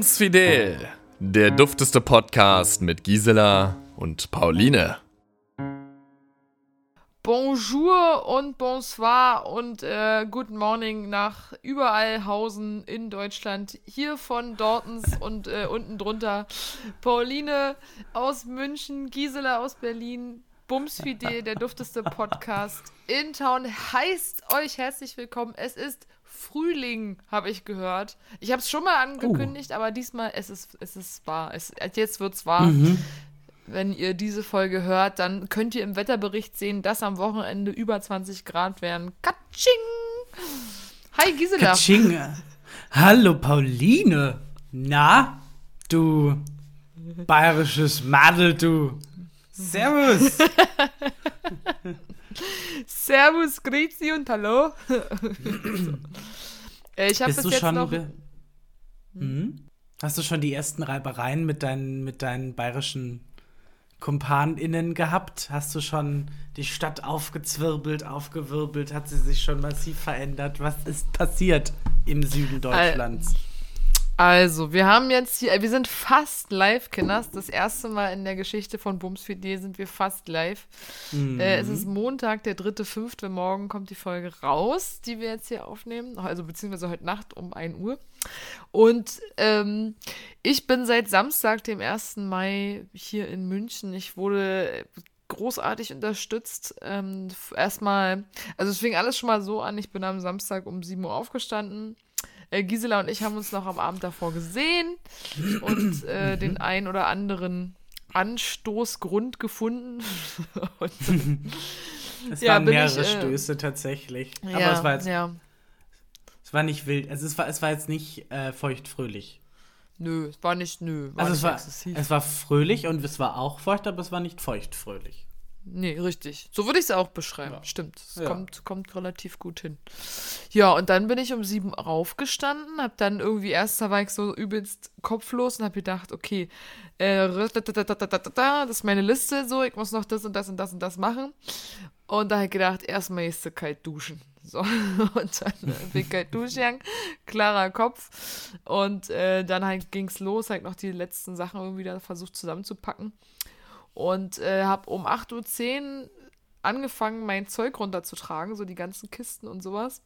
Bums Fidel, der dufteste Podcast mit Gisela und Pauline. Bonjour und bonsoir und äh, good morning nach überall Hausen in Deutschland. Hier von Dortens und äh, unten drunter Pauline aus München, Gisela aus Berlin. Bumsfidel, der dufteste Podcast in Town, heißt euch herzlich willkommen. Es ist Frühling, habe ich gehört. Ich habe es schon mal angekündigt, uh. aber diesmal es ist es ist wahr. Es, jetzt wird's wahr. Mhm. Wenn ihr diese Folge hört, dann könnt ihr im Wetterbericht sehen, dass am Wochenende über 20 Grad werden. Katsching! Hi Gisela. Katsching. Hallo Pauline. Na, du bayerisches Madel, du. Servus. Servus, Grüezi und Hallo. Äh, ich habe bis jetzt noch. Hm? Hast du schon die ersten Reibereien mit deinen, mit deinen bayerischen KumpanInnen gehabt? Hast du schon die Stadt aufgezwirbelt, aufgewirbelt? Hat sie sich schon massiv verändert? Was ist passiert im Süden Deutschlands? Also, wir haben jetzt hier, wir sind fast live, Kinders. Das erste Mal in der Geschichte von Bums 4D sind wir fast live. Mhm. Äh, es ist Montag, der 3.5. Morgen kommt die Folge raus, die wir jetzt hier aufnehmen. Also, beziehungsweise heute Nacht um 1 Uhr. Und ähm, ich bin seit Samstag, dem 1. Mai, hier in München. Ich wurde großartig unterstützt. Ähm, erstmal, also es fing alles schon mal so an. Ich bin am Samstag um 7 Uhr aufgestanden äh, Gisela und ich haben uns noch am Abend davor gesehen und äh, den ein oder anderen Anstoßgrund gefunden. und, es ja, waren mehrere ich, äh, Stöße tatsächlich. Aber ja, es war jetzt. Ja. Es war nicht wild. Also es war, es war jetzt nicht äh, feuchtfröhlich. Nö, es war nicht, nö. War also nicht es, war, es war fröhlich und es war auch feucht, aber es war nicht feuchtfröhlich. Nee, richtig. So würde ich es auch beschreiben. Ja. Stimmt. Es ja. kommt, kommt relativ gut hin. Ja, und dann bin ich um sieben aufgestanden, hab dann irgendwie erst, da war ich so übelst kopflos und hab gedacht, okay, äh, das ist meine Liste, so, ich muss noch das und das und das und das machen. Und da habe ich gedacht, erstmal ist du kalt duschen. So, und dann bin ich kalt duschen, klarer Kopf. Und äh, dann halt ging es los, halt noch die letzten Sachen irgendwie da versucht zusammenzupacken und äh, habe um 8.10 Uhr angefangen, mein Zeug runterzutragen, so die ganzen Kisten und sowas.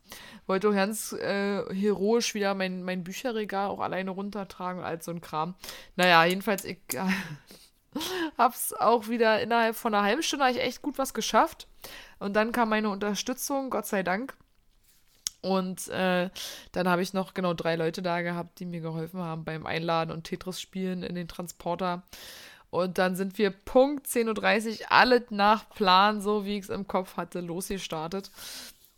Wollte auch ganz äh, heroisch wieder mein, mein Bücherregal auch alleine runtertragen und all so ein Kram. Naja, jedenfalls, ich äh, hab's auch wieder innerhalb von einer halben Stunde ich echt gut was geschafft. Und dann kam meine Unterstützung, Gott sei Dank. Und äh, dann habe ich noch genau drei Leute da gehabt, die mir geholfen haben beim Einladen und Tetris spielen in den Transporter. Und dann sind wir Punkt 10.30 Uhr alle nach Plan, so wie ich es im Kopf hatte, losgestartet.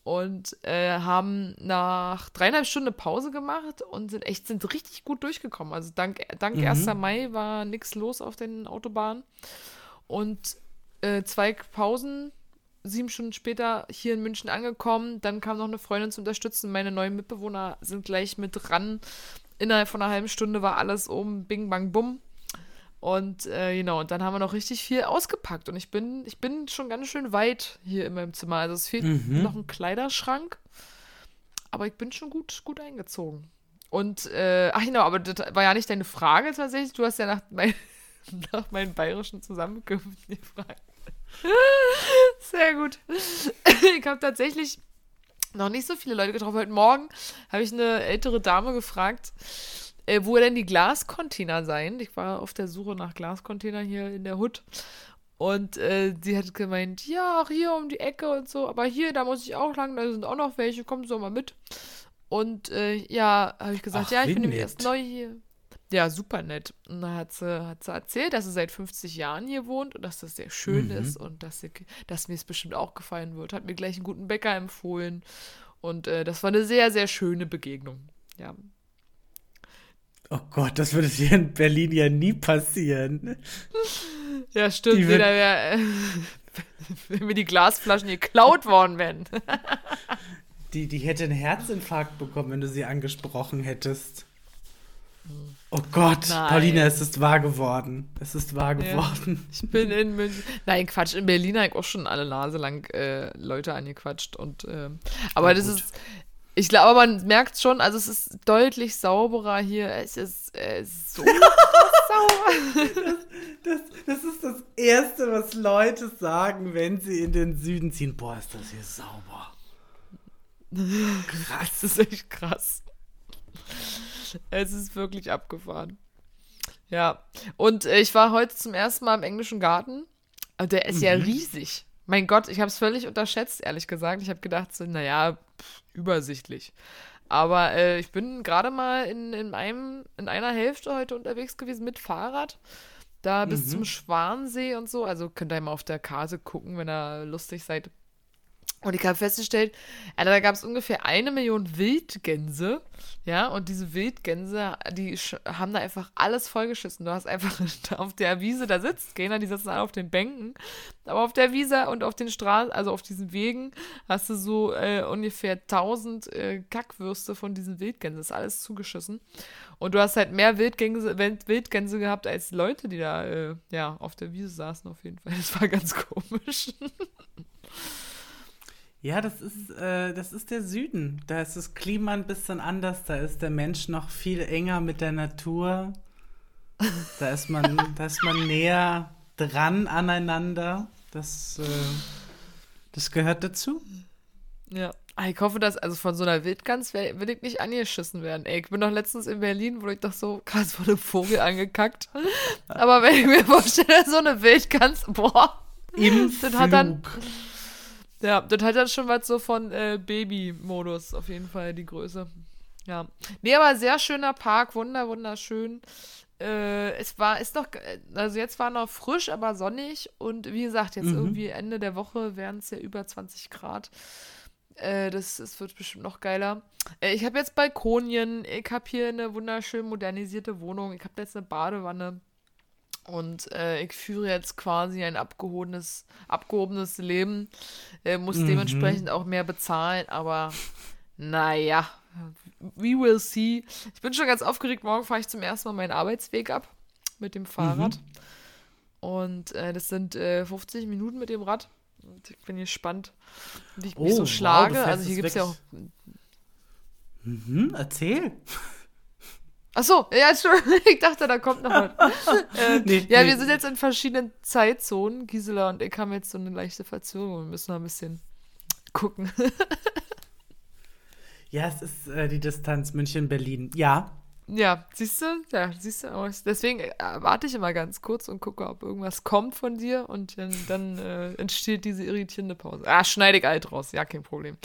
Und äh, haben nach dreieinhalb Stunden Pause gemacht und sind echt, sind richtig gut durchgekommen. Also dank, dank mhm. 1. Mai war nichts los auf den Autobahnen. Und äh, zwei Pausen, sieben Stunden später hier in München angekommen. Dann kam noch eine Freundin zu unterstützen. Meine neuen Mitbewohner sind gleich mit dran. Innerhalb von einer halben Stunde war alles um, bing, bang, bumm. Und äh, genau, und dann haben wir noch richtig viel ausgepackt. Und ich bin, ich bin schon ganz schön weit hier in meinem Zimmer. Also es fehlt mhm. noch ein Kleiderschrank. Aber ich bin schon gut, gut eingezogen. Und, äh, ach genau, aber das war ja nicht deine Frage tatsächlich. Du hast ja nach, mein, nach meinen bayerischen Zusammenkünften gefragt. Sehr gut. ich habe tatsächlich noch nicht so viele Leute getroffen. Heute Morgen habe ich eine ältere Dame gefragt, äh, wo denn die Glascontainer seien. Ich war auf der Suche nach Glascontainern hier in der Hut. Und äh, sie hat gemeint, ja, auch hier um die Ecke und so, aber hier, da muss ich auch lang, da sind auch noch welche, Sie doch mal mit. Und äh, ja, habe ich gesagt, Ach, ja, ich bin nämlich erst neu hier. Ja, super nett. Und dann hat sie, hat sie erzählt, dass sie seit 50 Jahren hier wohnt und dass das sehr schön mhm. ist und dass, sie, dass mir es bestimmt auch gefallen wird. Hat mir gleich einen guten Bäcker empfohlen. Und äh, das war eine sehr, sehr schöne Begegnung. Ja, Oh Gott, das würde hier in Berlin ja nie passieren. Ja, stimmt. Die Jeder wär, äh, wenn mir die Glasflaschen geklaut worden wären. die, die hätte einen Herzinfarkt bekommen, wenn du sie angesprochen hättest. Oh Gott, Nein. Pauline, es ist wahr geworden. Es ist wahr geworden. Ja, ich bin in München. Nein, Quatsch. In Berlin habe ich auch schon alle Nase lang äh, Leute angequatscht. Und, äh, aber ja, das ist Ich glaube, man merkt schon, also es ist deutlich sauberer hier. Es ist äh, so sauber. Das, das, das, ist das Erste, was Leute sagen, wenn sie in den Süden ziehen. Boah, ist das hier sauber. Krass, das ist echt krass. Es ist wirklich abgefahren. Ja, und äh, ich war heute zum ersten Mal im englischen Garten. Der ist mhm. ja riesig. Mein Gott, ich habe es völlig unterschätzt, ehrlich gesagt. Ich habe gedacht, so, naja, pff, übersichtlich. Aber äh, ich bin gerade mal in, in, einem, in einer Hälfte heute unterwegs gewesen mit Fahrrad. Da bis mhm. zum Schwansee und so. Also könnt ihr mal auf der Karte gucken, wenn ihr lustig seid. Und ich habe festgestellt, Alter, da gab es ungefähr eine Million Wildgänse. Ja, und diese Wildgänse, die haben da einfach alles vollgeschissen. Du hast einfach auf der Wiese da sitzt, gehen die sitzen alle auf den Bänken. Aber auf der Wiese und auf den Straßen, also auf diesen Wegen, hast du so äh, ungefähr 1000 äh, Kackwürste von diesen Wildgänsen. Das ist alles zugeschissen. Und du hast halt mehr Wildgänse, Wildgänse gehabt als Leute, die da äh, ja, auf der Wiese saßen, auf jeden Fall. Das war ganz komisch. Ja, das ist, äh, das ist der Süden. Da ist das Klima ein bisschen anders. Da ist der Mensch noch viel enger mit der Natur. Da ist man, da ist man näher dran aneinander. Das, äh, das gehört dazu. Ja. Ah, ich hoffe, dass, also von so einer Wildgans will ich nicht angeschissen werden. Ey, ich bin doch letztens in Berlin, wo ich doch so krass von einem Vogel angekackt. Aber wenn ich mir vorstelle, so eine Wildgans, boah. Im das Flug. hat dann. Ja, das hat dann schon was so von äh, Baby-Modus, auf jeden Fall die Größe. Ja. Nee, aber sehr schöner Park, wunder, wunderschön. Äh, es war, ist noch, also jetzt war noch frisch, aber sonnig und wie gesagt, jetzt mhm. irgendwie Ende der Woche wären es ja über 20 Grad. Äh, das, das wird bestimmt noch geiler. Äh, ich habe jetzt Balkonien, ich habe hier eine wunderschön modernisierte Wohnung, ich habe jetzt eine Badewanne. Und äh, ich führe jetzt quasi ein abgehobenes, abgehobenes Leben, äh, muss mhm. dementsprechend auch mehr bezahlen, aber naja, we will see. Ich bin schon ganz aufgeregt. Morgen fahre ich zum ersten Mal meinen Arbeitsweg ab mit dem Fahrrad. Mhm. Und äh, das sind 50 äh, Minuten mit dem Rad. Und ich bin gespannt, wie ich mich oh, so schlage. Wow, also hier gibt es ja auch. Mhm, erzähl. Ach so, ja, ich dachte, da kommt noch was. äh, nee, ja, nee. wir sind jetzt in verschiedenen Zeitzonen. Gisela und ich haben jetzt so eine leichte Verzögerung. Wir müssen noch ein bisschen gucken. ja, es ist äh, die Distanz München-Berlin. Ja. Ja, siehst du? Ja, siehst du. Deswegen äh, warte ich immer ganz kurz und gucke, ob irgendwas kommt von dir und dann, dann äh, entsteht diese irritierende Pause. Ah, schneide ich alt raus. Ja, kein Problem.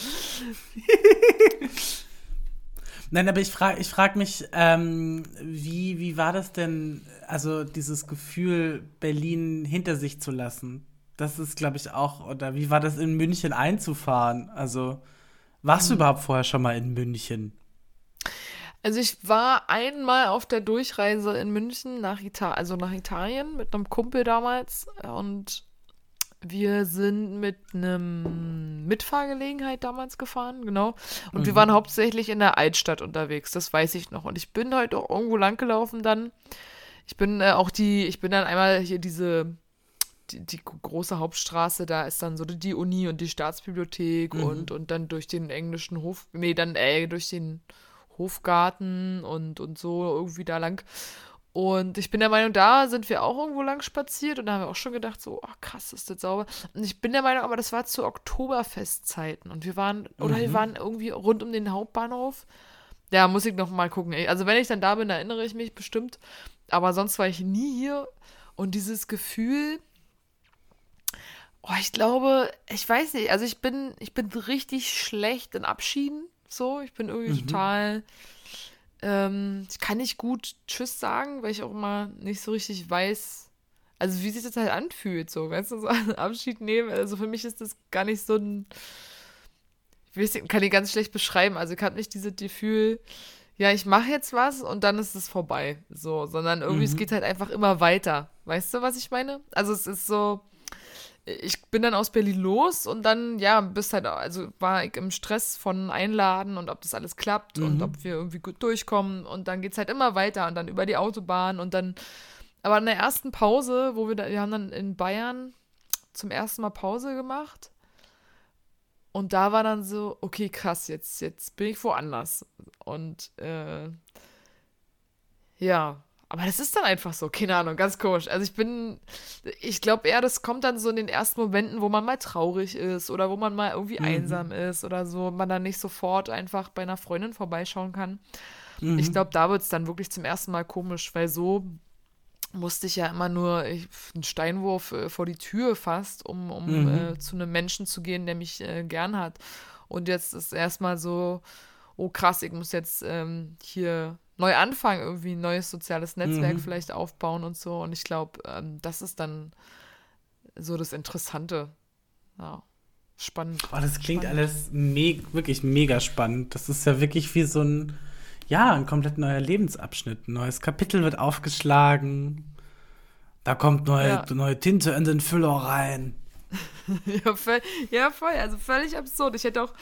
Nein, aber ich frage ich frag mich, ähm, wie, wie war das denn, also dieses Gefühl, Berlin hinter sich zu lassen? Das ist, glaube ich, auch, oder wie war das in München einzufahren? Also, warst du hm. überhaupt vorher schon mal in München? Also ich war einmal auf der Durchreise in München nach Italien, also nach Italien mit einem Kumpel damals und wir sind mit einem Mitfahrgelegenheit damals gefahren, genau. Und mhm. wir waren hauptsächlich in der Altstadt unterwegs, das weiß ich noch. Und ich bin heute auch irgendwo langgelaufen dann. Ich bin äh, auch die, ich bin dann einmal hier diese, die, die, große Hauptstraße, da ist dann so die Uni und die Staatsbibliothek mhm. und, und dann durch den englischen Hof, nee, dann äh, durch den Hofgarten und, und so irgendwie da lang. Und ich bin der Meinung, da sind wir auch irgendwo lang spaziert und da haben wir auch schon gedacht, so, oh, krass, ist das sauber. Und ich bin der Meinung, aber das war zu Oktoberfestzeiten und wir waren, oder mhm. wir waren irgendwie rund um den Hauptbahnhof. Ja, muss ich noch mal gucken. Also wenn ich dann da bin, erinnere ich mich bestimmt. Aber sonst war ich nie hier und dieses Gefühl, oh, ich glaube, ich weiß nicht, also ich bin, ich bin richtig schlecht in Abschieden. So, ich bin irgendwie mhm. total ähm, ich kann nicht gut Tschüss sagen, weil ich auch immer nicht so richtig weiß, also wie sich das halt anfühlt, so, weißt du, so einen Abschied nehmen. Also für mich ist das gar nicht so ein, ich weiß, kann ich ganz schlecht beschreiben. Also ich habe nicht dieses Gefühl, ja, ich mache jetzt was und dann ist es vorbei, so, sondern irgendwie mhm. es geht halt einfach immer weiter. Weißt du, was ich meine? Also es ist so, ich bin dann aus Berlin los und dann, ja, bist halt, also war ich im Stress von Einladen und ob das alles klappt mhm. und ob wir irgendwie gut durchkommen und dann geht es halt immer weiter und dann über die Autobahn und dann, aber in der ersten Pause, wo wir da, wir haben dann in Bayern zum ersten Mal Pause gemacht Und da war dann so, okay, krass, jetzt, jetzt bin ich woanders. Und äh, ja, aber das ist dann einfach so, keine Ahnung, ganz komisch. Also ich bin, ich glaube eher, das kommt dann so in den ersten Momenten, wo man mal traurig ist oder wo man mal irgendwie mhm. einsam ist oder so, man dann nicht sofort einfach bei einer Freundin vorbeischauen kann. Mhm. Ich glaube, da wird es dann wirklich zum ersten Mal komisch, weil so musste ich ja immer nur ich, einen Steinwurf äh, vor die Tür fast, um, um mhm. äh, zu einem Menschen zu gehen, der mich äh, gern hat. Und jetzt ist erstmal so, oh krass, ich muss jetzt ähm, hier neu anfangen, irgendwie ein neues soziales Netzwerk mhm. vielleicht aufbauen und so. Und ich glaube, ähm, das ist dann so das Interessante. Ja. Spannend. Oh, das klingt spannend. alles me wirklich mega spannend. Das ist ja wirklich wie so ein, ja, ein komplett neuer Lebensabschnitt. Ein neues Kapitel wird aufgeschlagen. Da kommt neue, ja. neue Tinte in den Füller rein. ja, voll, ja, voll. Also völlig absurd. Ich hätte auch,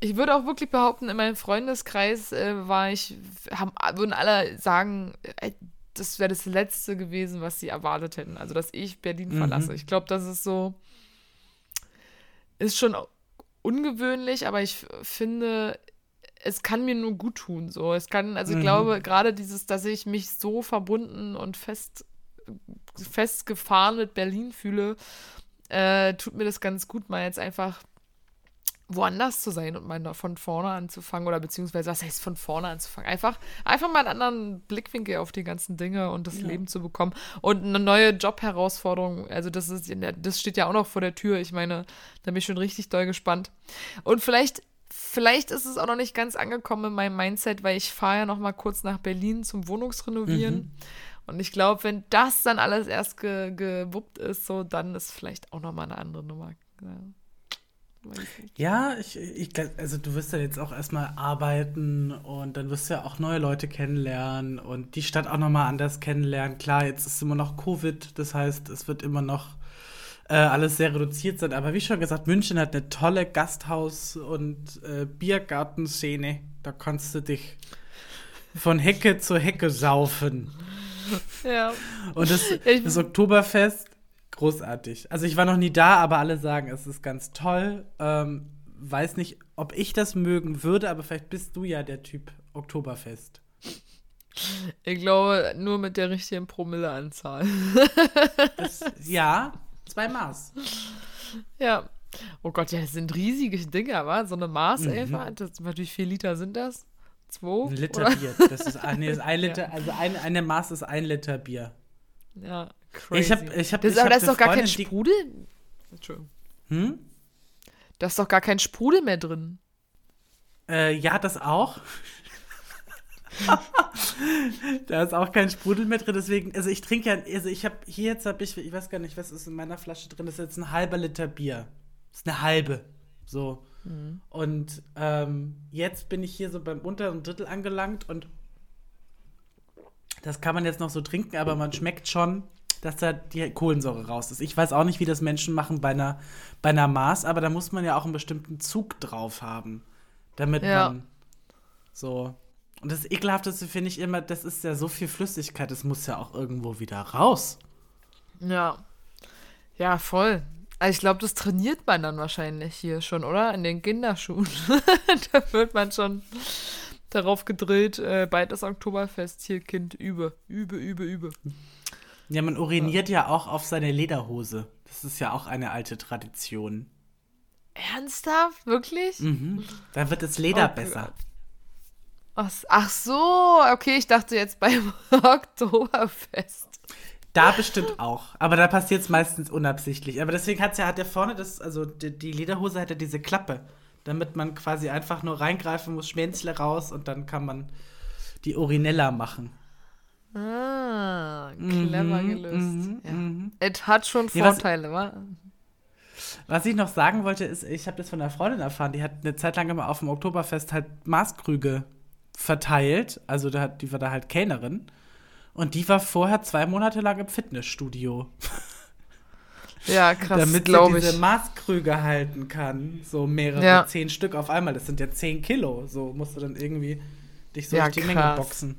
ich würde auch wirklich behaupten, in meinem Freundeskreis äh, war ich, haben, würden alle sagen, äh, das wäre das Letzte gewesen, was sie erwartet hätten. Also, dass ich Berlin mhm. verlasse. Ich glaube, das ist so, ist schon ungewöhnlich, aber ich finde, es kann mir nur gut tun. So, es kann, also ich mhm. glaube, gerade dieses, dass ich mich so verbunden und fest, festgefahren mit Berlin fühle, äh, tut mir das ganz gut, mal jetzt einfach woanders zu sein und mal von vorne anzufangen oder beziehungsweise was heißt von vorne anzufangen? Einfach, einfach mal einen anderen Blickwinkel auf die ganzen Dinge und das ja. Leben zu bekommen und eine neue Jobherausforderung. Also das ist, das steht ja auch noch vor der Tür. Ich meine, da bin ich schon richtig doll gespannt. Und vielleicht, vielleicht ist es auch noch nicht ganz angekommen in meinem Mindset, weil ich fahre ja noch mal kurz nach Berlin zum Wohnungsrenovieren. Mhm. Und ich glaube, wenn das dann alles erst ge gewuppt ist, so, dann ist vielleicht auch noch mal eine andere Nummer. Ja. Ja, ich, ich also du wirst ja jetzt auch erstmal arbeiten und dann wirst du ja auch neue Leute kennenlernen und die Stadt auch nochmal anders kennenlernen. Klar, jetzt ist immer noch Covid, das heißt, es wird immer noch äh, alles sehr reduziert sein. Aber wie schon gesagt, München hat eine tolle Gasthaus- und äh, Biergartenszene. Da kannst du dich von Hecke zu Hecke saufen. Ja. Und das, das Oktoberfest großartig. Also ich war noch nie da, aber alle sagen, es ist ganz toll. Ähm, weiß nicht, ob ich das mögen würde, aber vielleicht bist du ja der Typ Oktoberfest. Ich glaube, nur mit der richtigen Promilleanzahl. ja, zwei Maß. Ja. Oh Gott, ja, das sind riesige Dinge, wa? So eine Maßelfer, mhm. das, wie viele Liter sind das? Zwei? Ein Liter oder? Bier. Das ist, nee, das ist ein Liter, ja. also ein, eine Maß ist ein Liter Bier. Ja, crazy. Ich hab, ich hab, das, ich aber da ist doch gar kein Sprudel. Entschuldigung. Hm? Da ist doch gar kein Sprudel mehr drin. Äh, ja, das auch. da ist auch kein Sprudel mehr drin, deswegen, also ich trinke ja, also ich habe hier jetzt habe ich, ich weiß gar nicht, was ist in meiner Flasche drin, das ist jetzt ein halber Liter Bier. Das ist eine halbe. So. Mhm. Und ähm, jetzt bin ich hier so beim unteren Drittel angelangt und das kann man jetzt noch so trinken, aber man schmeckt schon, dass da die Kohlensäure raus ist. Ich weiß auch nicht, wie das Menschen machen bei einer, bei einer Maß, aber da muss man ja auch einen bestimmten Zug drauf haben, damit ja. man so. Und das Ekelhafteste finde ich immer, das ist ja so viel Flüssigkeit, das muss ja auch irgendwo wieder raus. Ja. Ja, voll. Also ich glaube, das trainiert man dann wahrscheinlich hier schon, oder? In den Kinderschuhen. da wird man schon darauf gedrillt, äh, bald das Oktoberfest hier, Kind, übe, übe, übe, übe. Ja, man uriniert ja. ja auch auf seine Lederhose. Das ist ja auch eine alte Tradition. Ernsthaft? Wirklich? Mhm. Da wird das Leder oh, besser. Ach so, okay, ich dachte jetzt beim Oktoberfest. Da bestimmt auch. Aber da passiert es meistens unabsichtlich. Aber deswegen hat's ja, hat der vorne das, also die, die Lederhose hat ja diese Klappe damit man quasi einfach nur reingreifen muss, Schwänzle raus und dann kann man die Urinella machen. Ah, clever mhm, gelöst. Mhm, ja. Mhm. Es hat schon Vorteile, ja, was, wa? Was ich noch sagen wollte, ist, ich habe das von einer Freundin erfahren, die hat eine Zeit lang immer auf dem Oktoberfest halt Maßkrüge verteilt. Also da, die war da halt Kellnerin. Und die war vorher zwei Monate lang im Fitnessstudio. Ja, krass, Damit sie diese ich. Maßkrüge halten kann. So mehrere, ja. zehn Stück auf einmal. Das sind ja zehn Kilo. So musst du dann irgendwie dich so ja, durch die krass. Menge boxen.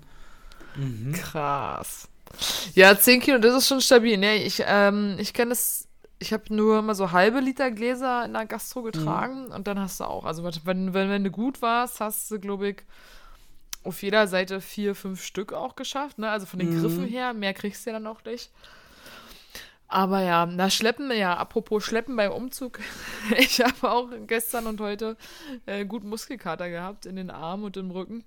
Mhm. Krass. Ja, zehn Kilo, das ist schon stabil. Nee, ich, ähm, ich kenne das, ich habe nur immer so halbe Liter Gläser in der Gastro getragen mhm. und dann hast du auch. Also wenn, wenn, wenn du gut warst, hast du, glaube ich, auf jeder Seite vier, fünf Stück auch geschafft. Ne? Also von den mhm. Griffen her, mehr kriegst du ja dann auch nicht. Aber ja, na, Schleppen, ja, apropos Schleppen beim Umzug. ich habe auch gestern und heute äh, gut Muskelkater gehabt in den Armen und im Rücken.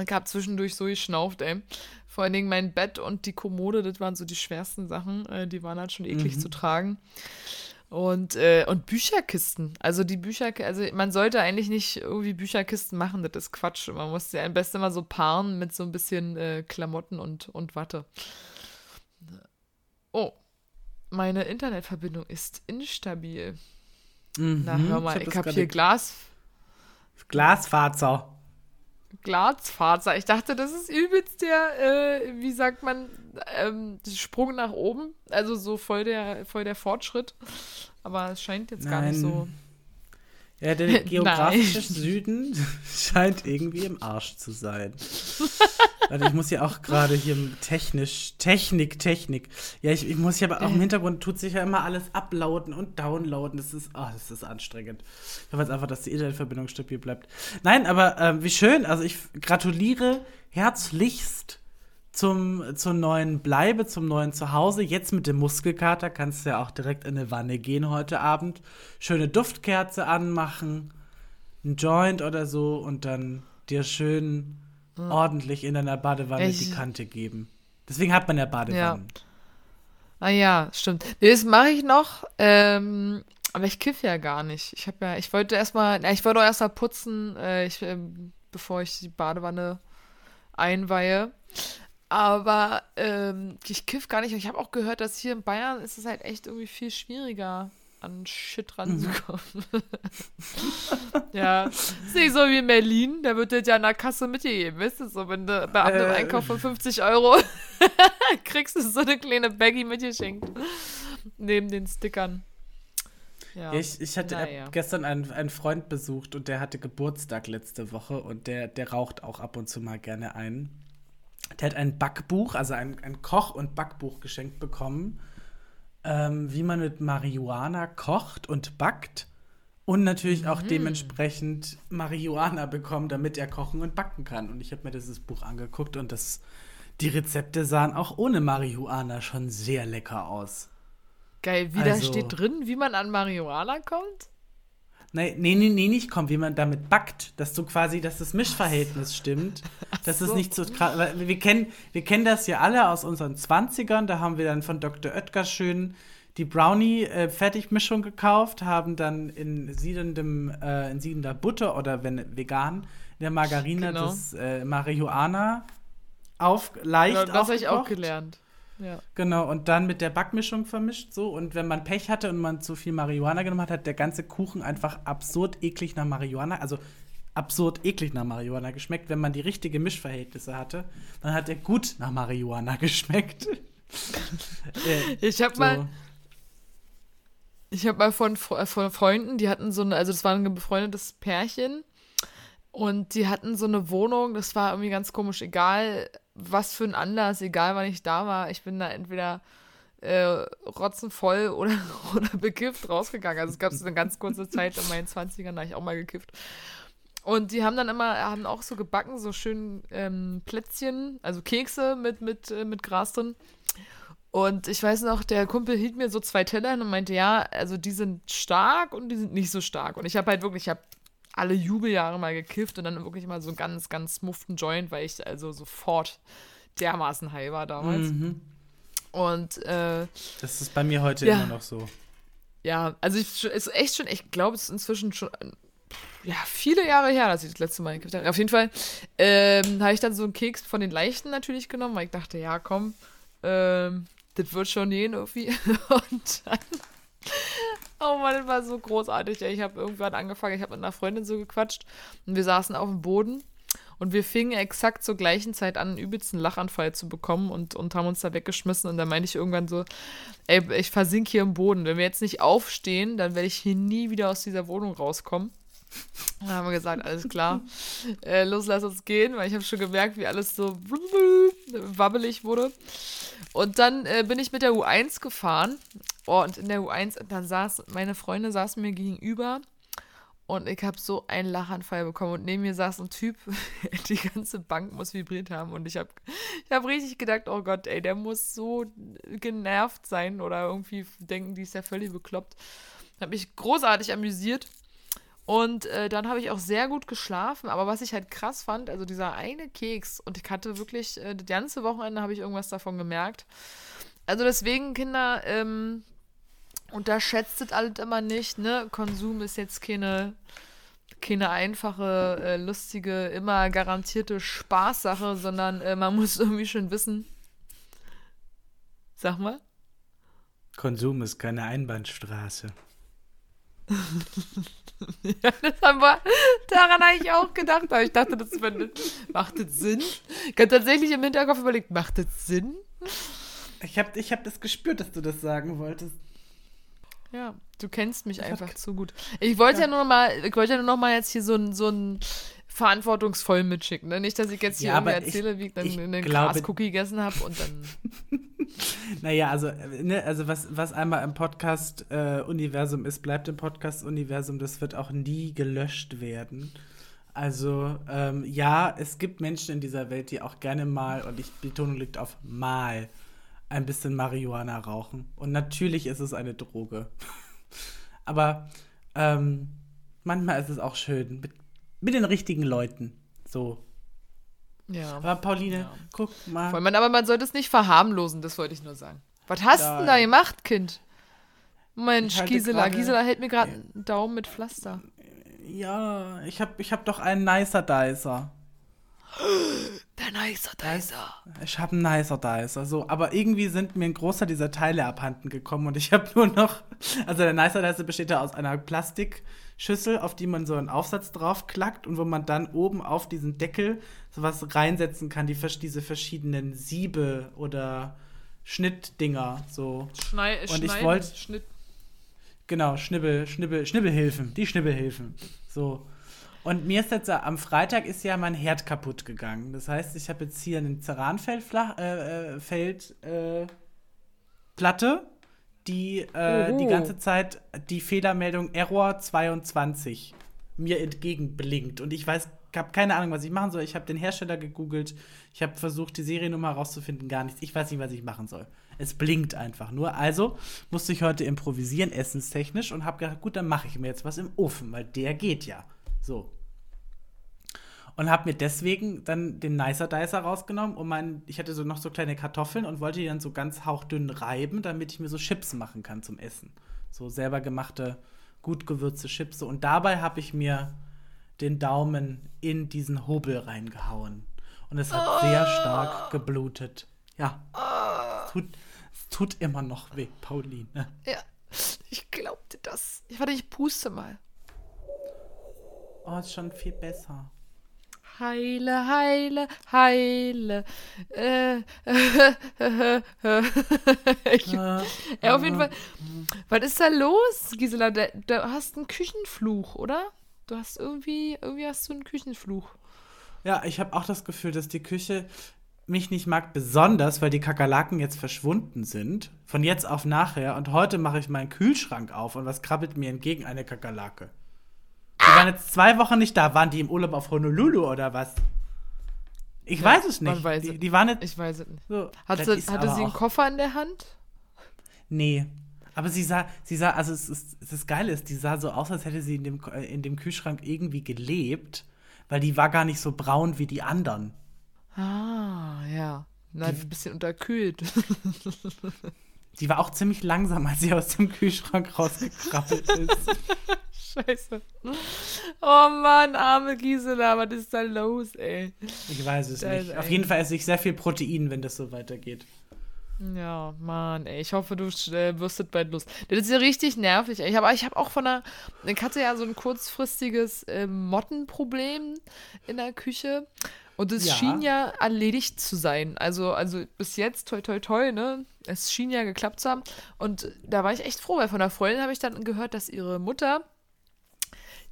Ich habe zwischendurch so geschnauft, ey. Vor allen Dingen mein Bett und die Kommode, das waren so die schwersten Sachen. Äh, die waren halt schon eklig mhm. zu tragen. Und, äh, und Bücherkisten. Also die Bücher, also man sollte eigentlich nicht irgendwie Bücherkisten machen, das ist Quatsch. Man muss sie am besten mal so paaren mit so ein bisschen äh, Klamotten und, und Watte. Oh, meine Internetverbindung ist instabil. Mhm, Na, hör mal, ich, ich habe hier Glas. Glasfaser. Glasfaser. Ich dachte, das ist übelst der, äh, wie sagt man, ähm, Sprung nach oben. Also so voll der, voll der Fortschritt. Aber es scheint jetzt Nein. gar nicht so. Ja, der geografische Süden scheint irgendwie im Arsch zu sein. also ich muss ja auch gerade hier technisch, Technik, Technik. Ja, ich, ich muss ja aber auch im Hintergrund tut sich ja immer alles uploaden und downloaden. Das ist, oh, das ist anstrengend. Ich hoffe jetzt einfach, dass die Internetverbindung stabil bleibt. Nein, aber ähm, wie schön. Also ich gratuliere herzlichst zum, zur neuen Bleibe, zum neuen Zuhause. Jetzt mit dem Muskelkater kannst du ja auch direkt in eine Wanne gehen heute Abend. Schöne Duftkerze anmachen, ein Joint oder so und dann dir schön hm. ordentlich in deiner Badewanne ich, die Kante geben. Deswegen hat man ja Badewannen. Ja. Ah ja, stimmt. Nee, das mache ich noch. Ähm, aber ich kiff ja gar nicht. Ich habe ja, ich wollte erstmal, ich wollte auch erstmal putzen, äh, ich, äh, bevor ich die Badewanne einweihe. Aber ähm, ich kiff gar nicht. Ich habe auch gehört, dass hier in Bayern ist es halt echt irgendwie viel schwieriger, an Shit ranzukommen. Mhm. ja, ist nicht so wie in Berlin. Da wird das ja an der Kasse mitgegeben. Weißt du, so, wenn du bei einem äh. Einkauf von 50 Euro kriegst du so eine kleine Baggy mitgeschenkt. Neben den Stickern. Ja. Ich, ich hatte naja. gestern einen, einen Freund besucht und der hatte Geburtstag letzte Woche und der, der raucht auch ab und zu mal gerne ein der hat ein Backbuch, also ein, ein Koch- und Backbuch geschenkt bekommen, ähm, wie man mit Marihuana kocht und backt und natürlich auch mhm. dementsprechend Marihuana bekommen, damit er kochen und backen kann. Und ich habe mir dieses Buch angeguckt und das, die Rezepte sahen auch ohne Marihuana schon sehr lecker aus. Geil, wie also, da steht drin, wie man an Marihuana kommt? Nee, nee, nee, nee, nicht kommt, wie man damit backt, dass du quasi, dass das Mischverhältnis so. stimmt. Dass so. es nicht so krass. Wir kennen, wir kennen das ja alle aus unseren 20ern, da haben wir dann von Dr. Oetker schön die Brownie-Fertigmischung äh, gekauft, haben dann in siedendem, äh, in siedender Butter oder wenn vegan, in der Margarine genau. das äh, Marihuana auf, leicht genau, Das habe ich auch gelernt. Ja. Genau, und dann mit der Backmischung vermischt so. Und wenn man Pech hatte und man zu viel Marihuana genommen hat, hat der ganze Kuchen einfach absurd eklig nach Marihuana, also absurd eklig nach Marihuana geschmeckt. Wenn man die richtige Mischverhältnisse hatte, dann hat er gut nach Marihuana geschmeckt. äh, ich habe so. mal. Ich habe mal von, von Freunden, die hatten so eine, also das war ein befreundetes Pärchen und die hatten so eine Wohnung, das war irgendwie ganz komisch, egal was für ein Anlass, egal wann ich da war, ich bin da entweder äh, rotzenvoll oder, oder bekifft rausgegangen. Also es gab so eine ganz kurze Zeit in meinen 20ern, da ich auch mal gekifft. Und die haben dann immer, haben auch so gebacken, so schön ähm, Plätzchen, also Kekse mit, mit, äh, mit Gras drin. Und ich weiß noch, der Kumpel hielt mir so zwei Teller hin und meinte, ja, also die sind stark und die sind nicht so stark. Und ich habe halt wirklich, ich habe alle Jubeljahre mal gekifft und dann wirklich mal so einen ganz, ganz smufften Joint, weil ich also sofort dermaßen high war damals. Mhm. Und äh, das ist bei mir heute ja. immer noch so. Ja, also es ist echt schon, ich glaube, es ist inzwischen schon ja, viele Jahre her, dass ich das letzte Mal gekifft habe. Auf jeden Fall ähm, habe ich dann so einen Keks von den Leichten natürlich genommen, weil ich dachte, ja, komm, ähm, das wird schon gehen irgendwie. Und dann Oh Mann, das war so großartig. Ich habe irgendwann angefangen, ich habe mit einer Freundin so gequatscht und wir saßen auf dem Boden und wir fingen exakt zur gleichen Zeit an, einen übelsten Lachanfall zu bekommen und, und haben uns da weggeschmissen. Und dann meinte ich irgendwann so, ey, ich versinke hier im Boden. Wenn wir jetzt nicht aufstehen, dann werde ich hier nie wieder aus dieser Wohnung rauskommen. Dann haben wir gesagt, alles klar, äh, los, lass uns gehen, weil ich habe schon gemerkt, wie alles so wabbelig wurde. Und dann äh, bin ich mit der U1 gefahren. Oh, und in der U1, dann saß, meine Freunde saßen mir gegenüber und ich habe so einen Lachanfall bekommen. Und neben mir saß ein Typ, die ganze Bank muss vibriert haben. Und ich habe ich hab richtig gedacht, oh Gott, ey, der muss so genervt sein oder irgendwie denken, die ist ja völlig bekloppt. Habe mich großartig amüsiert. Und äh, dann habe ich auch sehr gut geschlafen. Aber was ich halt krass fand, also dieser eine Keks, und ich hatte wirklich, äh, das ganze Wochenende habe ich irgendwas davon gemerkt. Also deswegen, Kinder, ähm, unterschätzt das alles immer nicht, ne? Konsum ist jetzt keine, keine einfache, äh, lustige, immer garantierte Spaßsache, sondern äh, man muss irgendwie schon wissen. Sag mal. Konsum ist keine Einbahnstraße. ja, das haben wir, daran habe ich auch gedacht, aber ich dachte, das macht das Sinn? Ich habe tatsächlich im Hinterkopf überlegt, macht das Sinn? Ich habe ich hab das gespürt, dass du das sagen wolltest. Ja, du kennst mich einfach zu gut. Ich wollte ja. ja nur noch mal, ich wollte ja nur noch mal jetzt hier so ein, so ein verantwortungsvoll mitschicken. Ne? Nicht, dass ich jetzt hier ja, erzähle, ich, wie ich dann ich einen Gras-Cookie gegessen habe und dann. naja, also, ne, also was, was einmal im Podcast-Universum äh, ist, bleibt im Podcast-Universum. Das wird auch nie gelöscht werden. Also, ähm, ja, es gibt Menschen in dieser Welt, die auch gerne mal, und ich Betonung liegt auf mal, ein bisschen Marihuana rauchen. Und natürlich ist es eine Droge. Aber ähm, manchmal ist es auch schön mit, mit den richtigen Leuten. So. Ja. Aber Pauline, ja. guck mal. Voll, man, aber man sollte es nicht verharmlosen, das wollte ich nur sagen. Was hast du denn da gemacht, Kind? Mensch, Gisela, grade, Gisela hält mir gerade einen Daumen mit Pflaster. Ja, ich hab, ich hab doch einen Nicer Dicer. Der Nicer Dicer. Ich habe einen Nicer Dicer. So, aber irgendwie sind mir ein Großteil dieser Teile abhanden gekommen und ich habe nur noch. Also der Nicer Dicer besteht ja aus einer Plastikschüssel, auf die man so einen Aufsatz draufklackt und wo man dann oben auf diesen Deckel sowas reinsetzen kann, die, diese verschiedenen Siebe oder Schnittdinger. So. Schnei und ich wollte. Schnitt. Genau, Schnibbel, Schnibbel, Schnibbelhilfen, die Schnibbelhilfen. So. Und mir ist jetzt am Freitag ist ja mein Herd kaputt gegangen. Das heißt, ich habe jetzt hier eine Ceranfeld äh, äh, äh, die äh, die ganze Zeit die Fehlermeldung Error 22 mir entgegenblinkt. Und ich weiß, ich habe keine Ahnung, was ich machen soll. Ich habe den Hersteller gegoogelt. Ich habe versucht, die Seriennummer herauszufinden. Gar nichts. Ich weiß nicht, was ich machen soll. Es blinkt einfach nur. Also musste ich heute improvisieren, essenstechnisch, und habe gedacht, gut, dann mache ich mir jetzt was im Ofen, weil der geht ja. So und habe mir deswegen dann den Nicer Dicer rausgenommen und mein, ich hatte so noch so kleine Kartoffeln und wollte die dann so ganz hauchdünn reiben, damit ich mir so Chips machen kann zum Essen. So selber gemachte, gut gewürzte Chips. Und dabei habe ich mir den Daumen in diesen Hobel reingehauen. Und es hat oh. sehr stark geblutet. Ja. Oh. Es, tut, es tut immer noch weh, Pauline. Ja, ich glaubte das. Ich warte, ich puste mal. Oh, ist schon viel besser. Heile, heile, heile. Äh, ich, ja, auf jeden Fall. Was ist da los, Gisela? Du, du hast einen Küchenfluch, oder? Du hast irgendwie, irgendwie hast du einen Küchenfluch. Ja, ich habe auch das Gefühl, dass die Küche mich nicht mag, besonders weil die Kakerlaken jetzt verschwunden sind. Von jetzt auf nachher. Und heute mache ich meinen Kühlschrank auf und was krabbelt mir entgegen? Eine Kakerlake. Die waren jetzt zwei Wochen nicht da. Waren die im Urlaub auf Honolulu oder was? Ich ja, weiß es nicht. Weiß die, die, waren jetzt. Ich weiß es nicht. So, Hat sie, hatte sie einen Koffer in der Hand? Nee. Aber sie sah, sie sah, also es ist, das Geile ist, die sah so aus, als hätte sie in dem, in dem Kühlschrank irgendwie gelebt, weil die war gar nicht so braun wie die anderen. Ah, ja. Nein, ein bisschen unterkühlt. Die war auch ziemlich langsam, als sie aus dem Kühlschrank rausgekrabbelt ist. Scheiße. Oh Mann, arme Gisela, was ist da los, ey? Ich weiß es das nicht. Auf jeden Fall esse ich sehr viel Protein, wenn das so weitergeht. Ja, Mann, ey, ich hoffe, du äh, wirst das bald los. Das ist ja richtig nervig, ey. Ich habe ich hab auch von der, ich hatte ja so ein kurzfristiges äh, Mottenproblem in der Küche. Und es ja. schien ja erledigt zu sein. Also, also bis jetzt, toi, toi, toi, ne? Es schien ja geklappt zu haben. Und da war ich echt froh, weil von der Freundin habe ich dann gehört, dass ihre Mutter,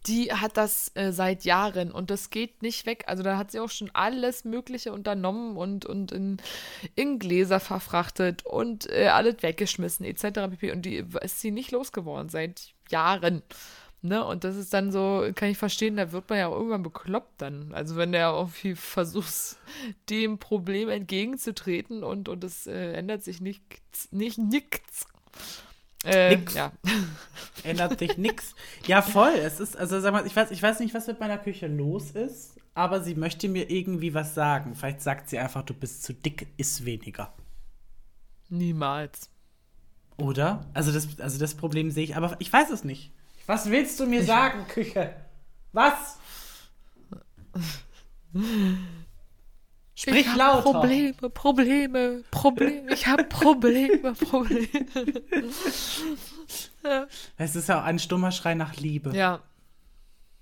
die hat das äh, seit Jahren und das geht nicht weg. Also da hat sie auch schon alles Mögliche unternommen und, und in, in Gläser verfrachtet und äh, alles weggeschmissen etc. pp. Und die ist sie nicht losgeworden seit Jahren. Ne? Und das ist dann so, kann ich verstehen, da wird man ja auch irgendwann bekloppt dann. Also wenn der irgendwie versucht, dem Problem entgegenzutreten und, und es äh, ändert sich nichts, nicht nichts. Äh, nix. Ja. Ändert sich nichts. Ja, voll. Es ist, also sag mal, ich weiß, ich weiß nicht, was mit meiner Küche los ist, aber sie möchte mir irgendwie was sagen. Vielleicht sagt sie einfach, du bist zu dick, iss weniger. Niemals. Oder? Also das, also das Problem sehe ich, aber ich weiß es nicht. Was willst du mir ich sagen, Küche? Was? Sprich ich lauter. Probleme, Probleme, Probleme. Ich habe Probleme, Probleme. ja. Es ist ja auch ein stummer Schrei nach Liebe. Ja.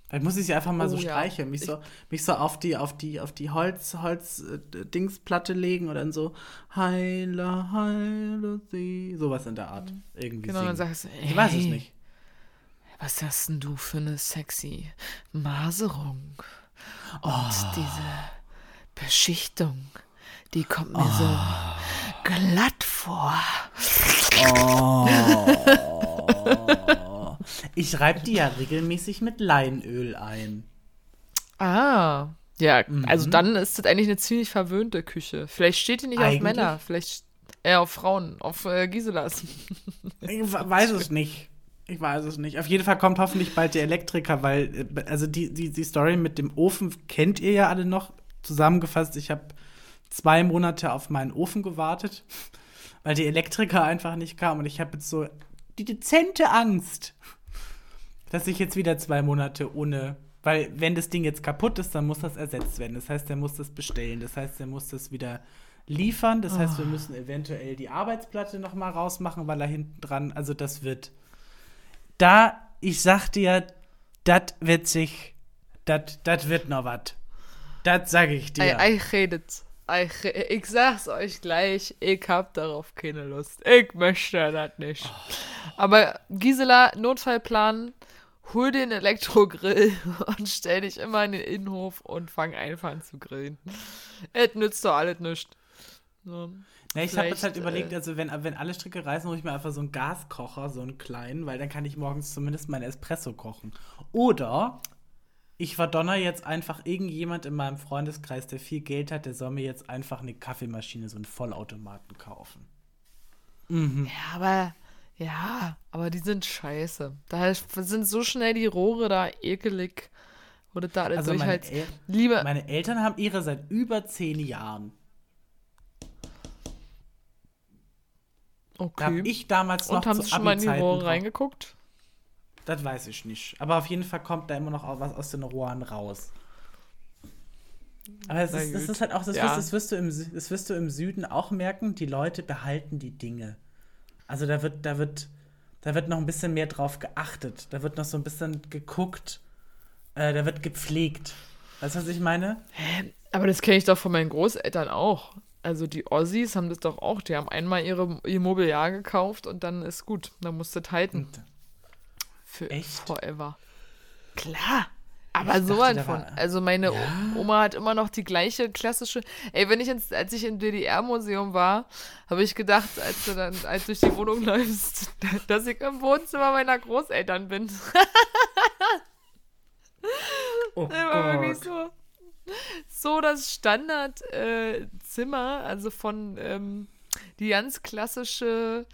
Dann muss ich sie einfach mal oh, so streicheln, mich so, mich so auf die, auf die, auf die Holz, Holz, äh, legen und dann so heile, heile sie, sowas in der Art irgendwie. Genau, singen. dann sagst du, ey, ich weiß es nicht. Was hast denn du für eine sexy Maserung? Und oh. diese Beschichtung, die kommt mir oh. so glatt vor. Oh. ich reibe die ja regelmäßig mit Leinöl ein. Ah. Ja, mhm. also dann ist das eigentlich eine ziemlich verwöhnte Küche. Vielleicht steht die nicht eigentlich? auf Männer, vielleicht eher auf Frauen, auf äh, Giselas. ich weiß es nicht. Ich weiß es nicht. Auf jeden Fall kommt hoffentlich bald der Elektriker, weil, äh, also die, die, die Story mit dem Ofen kennt ihr ja alle noch. Zusammengefasst, ich habe zwei Monate auf meinen Ofen gewartet, weil die Elektriker einfach nicht kam. Und ich habe jetzt so die dezente Angst, dass ich jetzt wieder zwei Monate ohne. Weil, wenn das Ding jetzt kaputt ist, dann muss das ersetzt werden. Das heißt, er muss das bestellen. Das heißt, er muss das wieder liefern. Das heißt, wir ah. müssen eventuell die Arbeitsplatte noch mal rausmachen, weil er hinten dran, also das wird da, ich sag dir, das wird sich, das wird noch was. Das sage ich dir. Ich, ich redet. Ich, ich sag's euch gleich, ich hab darauf keine Lust. Ich möchte das nicht. Oh. Aber Gisela, Notfallplan, hol den Elektrogrill und stell dich immer in den Innenhof und fang einfach an zu grillen. Es nützt doch alles nichts. So. Ja, ich habe jetzt halt überlegt, äh, also wenn, wenn alle Stricke reißen, hole ich mir einfach so einen Gaskocher, so einen kleinen, weil dann kann ich morgens zumindest meinen Espresso kochen. Oder ich verdonner jetzt einfach irgendjemand in meinem Freundeskreis, der viel Geld hat, der soll mir jetzt einfach eine Kaffeemaschine, so einen Vollautomaten kaufen. Mhm. Ja, aber ja, aber die sind scheiße. Da sind so schnell die Rohre da ekelig. Oder da also meine, El Liebe meine Eltern haben ihre seit über zehn Jahren. Okay. Da habe ich damals noch Und haben Sie schon mal in die Rohre reingeguckt? Das weiß ich nicht. Aber auf jeden Fall kommt da immer noch was aus den Rohren raus. Aber es ist, das ist halt auch, das, ja. wirst, das, wirst du im, das wirst du im Süden auch merken, die Leute behalten die Dinge. Also da wird, da wird, da wird noch ein bisschen mehr drauf geachtet. Da wird noch so ein bisschen geguckt. Äh, da wird gepflegt. Weißt du, was ich meine? Hä? Aber das kenne ich doch von meinen Großeltern auch. Also die Ossis haben das doch auch. Die haben einmal ihre, ihr Mobiliar gekauft und dann ist gut. Dann musst du halten. Für Echt? forever. Klar. Aber ich so dachte, von. Also meine ja. Oma hat immer noch die gleiche klassische. Ey, wenn ich ins, als ich im DDR-Museum war, habe ich gedacht, als du dann als du durch die Wohnung läufst, dass ich im Wohnzimmer meiner Großeltern bin. oh das war wirklich so so das Standardzimmer, äh, also von ähm, die ganz klassische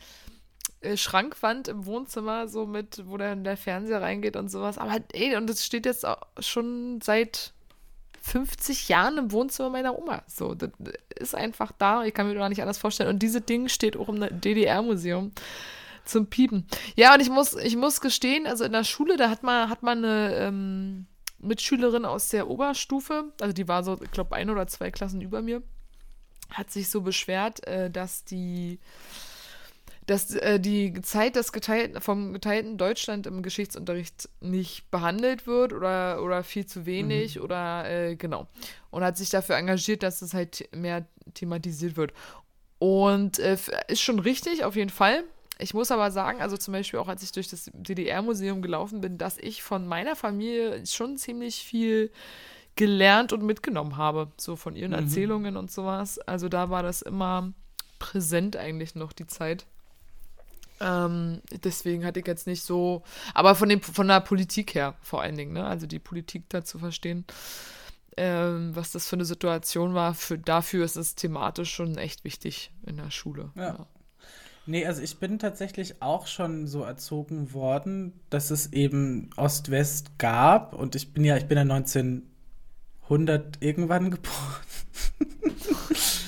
Schrankwand im Wohnzimmer, so mit, wo dann der Fernseher reingeht und sowas. Aber ey, und das steht jetzt auch schon seit 50 Jahren im Wohnzimmer meiner Oma. So, das ist einfach da. Ich kann mir gar nicht anders vorstellen. Und dieses Ding steht auch im DDR-Museum zum Piepen. Ja, und ich muss, ich muss gestehen, also in der Schule, da hat man, hat man eine, ähm, Mitschülerin aus der Oberstufe, also die war so, ich glaube, ein oder zwei Klassen über mir, hat sich so beschwert, äh, dass die dass äh, die Zeit des geteilten, vom geteilten Deutschland im Geschichtsunterricht nicht behandelt wird oder, oder viel zu wenig mhm. oder äh, genau. Und hat sich dafür engagiert, dass es halt mehr thematisiert wird. Und äh, ist schon richtig, auf jeden Fall. ich muss aber sagen, also zum Beispiel auch als ich durch das DDR-Museum gelaufen bin, dass ich von meiner Familie schon ziemlich viel gelernt und mitgenommen habe, so von ihren mhm. Erzählungen und sowas. Also da war das immer präsent eigentlich noch die Zeit. Ähm, deswegen hatte ich jetzt nicht so, aber von dem von der Politik her vor allen Dingen, ne? Also die Politik da zu verstehen, ähm, was das für eine Situation war. Für dafür ist es thematisch schon echt wichtig in der Schule. Ja. ja. Nee, also ich bin tatsächlich auch schon so erzogen worden, dass es eben Ost-West gab und ich bin ja, ich bin ja 1900 irgendwann geboren.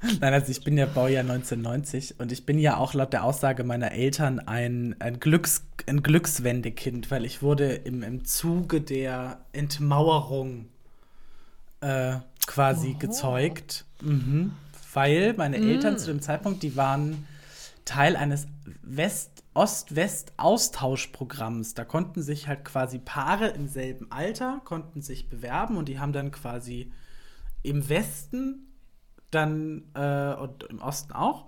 Nein, also ich bin ja Baujahr 1990 und ich bin ja auch laut der Aussage meiner Eltern ein, ein, Glücks, ein Glückswendekind, weil ich wurde im, im Zuge der Entmauerung äh, quasi oh. gezeugt. Mhm. Weil meine mhm. Eltern zu dem Zeitpunkt, die waren Teil eines West Ost-West-Austauschprogramms. Da konnten sich halt quasi Paare im selben Alter, konnten sich bewerben und die haben dann quasi im Westen dann äh, und im Osten auch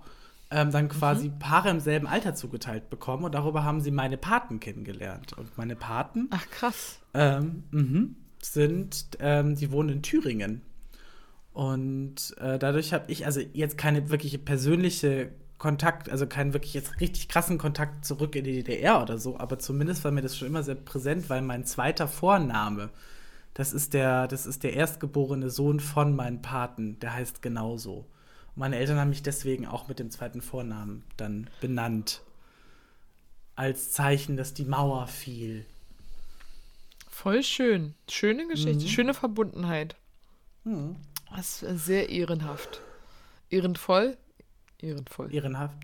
ähm, dann quasi mhm. Paare im selben Alter zugeteilt bekommen und darüber haben sie meine Paten kennengelernt. Und meine Paten Ach krass. Ähm, mh, sind, ähm, die wohnen in Thüringen. Und äh, dadurch habe ich also jetzt keine wirkliche persönliche Kontakt, also keinen wirklich jetzt richtig krassen Kontakt zurück in die DDR oder so, aber zumindest war mir das schon immer sehr präsent, weil mein zweiter Vorname, das ist der, das ist der erstgeborene Sohn von meinen Paten, der heißt genauso. Und meine Eltern haben mich deswegen auch mit dem zweiten Vornamen dann benannt. Als Zeichen, dass die Mauer fiel. Voll schön. Schöne Geschichte, mhm. schöne Verbundenheit. Mhm. Das ist sehr ehrenhaft. Ehrenvoll, Ehrenvoll. Ehrenhaft.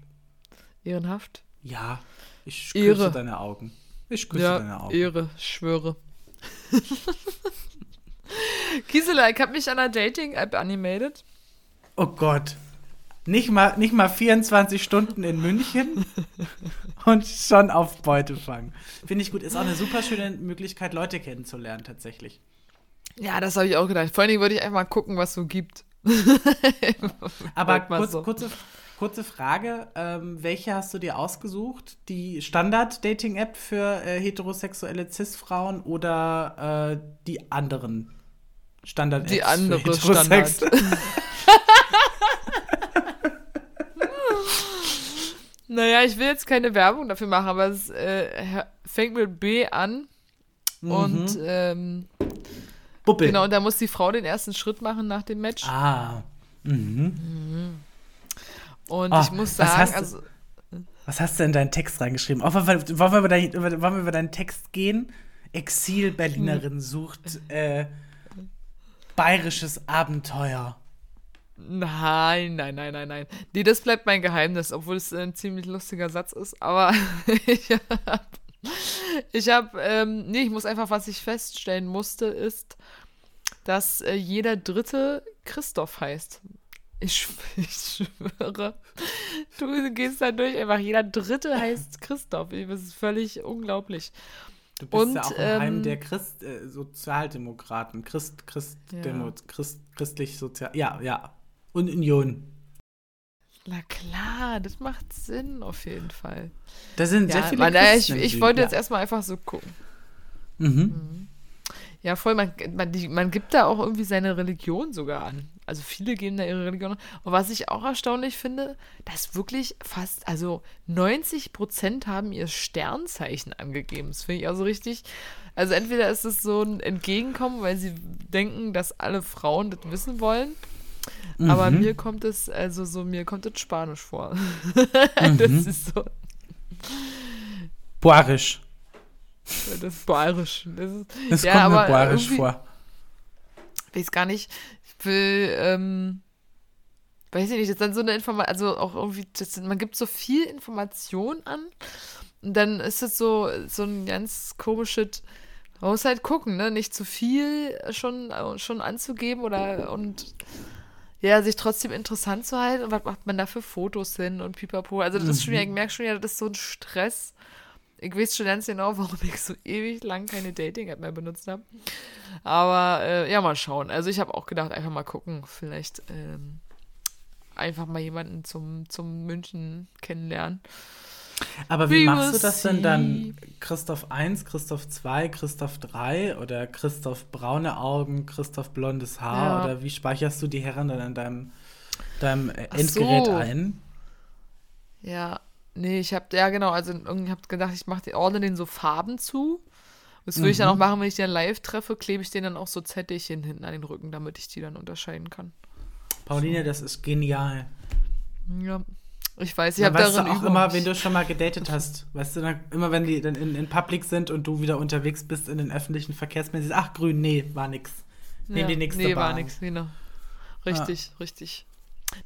Ehrenhaft? Ja, ich küsse Ehre. deine Augen. Ich küsse ja, deine Augen. Ehre, schwöre. Gisela, ich habe mich an einer Dating-App animated. Oh Gott. Nicht mal, nicht mal 24 Stunden in München und schon auf Beute fangen. Finde ich gut. Ist auch eine super schöne Möglichkeit, Leute kennenzulernen, tatsächlich. Ja, das habe ich auch gedacht. Vor allen Dingen würde ich einfach mal gucken, was es so gibt. Aber kurz, so. kurze, Kurze Frage, ähm, welche hast du dir ausgesucht? Die Standard-Dating-App für äh, heterosexuelle Cis-Frauen oder äh, die anderen Standard-Apps? Die andere Standard. naja, ich will jetzt keine Werbung dafür machen, aber es äh, fängt mit B an mhm. und ähm. Genau, und da muss die Frau den ersten Schritt machen nach dem Match. Ah. Mhm. mhm. Und oh, ich muss sagen, was also. Was hast du in deinen Text reingeschrieben? Oh, wollen, wir, wollen, wir über dein, wollen wir über deinen Text gehen? Exil-Berlinerin hm. sucht äh, bayerisches Abenteuer. Nein, nein, nein, nein, nein. Nee, das bleibt mein Geheimnis, obwohl es ein ziemlich lustiger Satz ist. Aber ich habe, ich hab, ähm, nee, ich muss einfach, was ich feststellen musste, ist, dass äh, jeder Dritte Christoph heißt. Ich, ich schwöre. Du gehst da durch, einfach jeder Dritte heißt Christoph. Das ist völlig unglaublich. Du bist und, ja auch im ähm, Heim der Christ, äh, Sozialdemokraten. Christ, Christ, ja. Demo, Christ, christlich Sozial. Ja, ja. Und Union. Na klar, das macht Sinn auf jeden Fall. Da sind ja, sehr viele man, Christen Ich, ich wollte ja. jetzt erstmal einfach so gucken. Mhm. mhm. Ja, voll. Man, man, die, man gibt da auch irgendwie seine Religion sogar an. Also viele geben da ihre Religion an. Und was ich auch erstaunlich finde, dass wirklich fast, also 90 Prozent haben ihr Sternzeichen angegeben. Das finde ich also richtig. Also entweder ist es so ein Entgegenkommen, weil sie denken, dass alle Frauen das wissen wollen. Mhm. Aber mir kommt es, also so, mir kommt es Spanisch vor. Mhm. das ist so. Boarisch. Das ist bayerisch. Das, ist, das ja, kommt mir bayerisch vor. Ich weiß gar nicht. Will, ähm, weiß ich nicht, das ist dann so eine Information, also auch irgendwie, das, man gibt so viel Information an und dann ist es so, so ein ganz komisches, man muss halt gucken, ne, nicht zu viel schon, schon anzugeben oder und ja, sich trotzdem interessant zu halten und was macht man da für Fotos hin und pipapo. Also das ist schon, mhm. ich merke schon ja, das ist so ein Stress ich weiß schon ganz genau, warum ich so ewig lang keine Dating-App mehr benutzt habe. Aber äh, ja, mal schauen. Also ich habe auch gedacht, einfach mal gucken. Vielleicht ähm, einfach mal jemanden zum, zum München kennenlernen. Aber wie We machst du das denn dann? Christoph 1, Christoph 2, Christoph 3 oder Christoph braune Augen, Christoph blondes Haar? Ja. Oder wie speicherst du die Herren dann an deinem, deinem Endgerät so. ein? Ja, nee, ich habe, ja genau, also irgendwie habe gedacht, ich mache ordne den so Farben zu. Das würde mhm. ich dann auch mhm. machen, wenn ich den live treffe, klebe ich den dann auch so Zettelchen hinten an den Rücken, damit ich die dann unterscheiden kann. Pauline, das ist genial. Ja, ich weiß, ich habe darin du auch immer, wenn du schon mal gedatet hast, weißt du, dann, immer wenn die dann in, in Public sind und du wieder unterwegs bist in den öffentlichen Verkehrsmitteln, ach grün, nee, war nix. Nehm ja, die nächste Nee, Bahn. war nix, genau. Richtig, ah. richtig.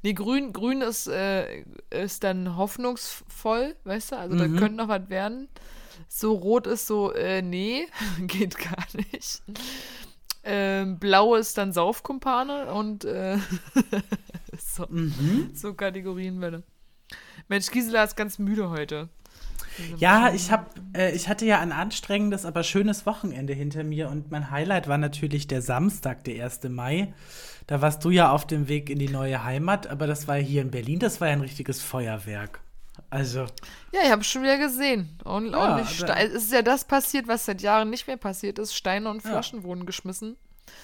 Nee, grün, grün ist, äh, ist dann hoffnungsvoll, weißt du? Also mhm. da könnte noch was werden. So rot ist so, äh, nee, geht gar nicht. Ähm, blau ist dann Saufkumpane und äh, so, mhm. so Kategorien. Mensch, Gisela ist ganz müde heute. Ja, ich hab, äh, ich hatte ja ein anstrengendes, aber schönes Wochenende hinter mir und mein Highlight war natürlich der Samstag, der 1. Mai. Da warst du ja auf dem Weg in die neue Heimat, aber das war hier in Berlin, das war ja ein richtiges Feuerwerk. Also. Ja, ich habe schon wieder gesehen. Und, ja, es ist ja das passiert, was seit Jahren nicht mehr passiert ist. Steine und Flaschen ja. wurden geschmissen.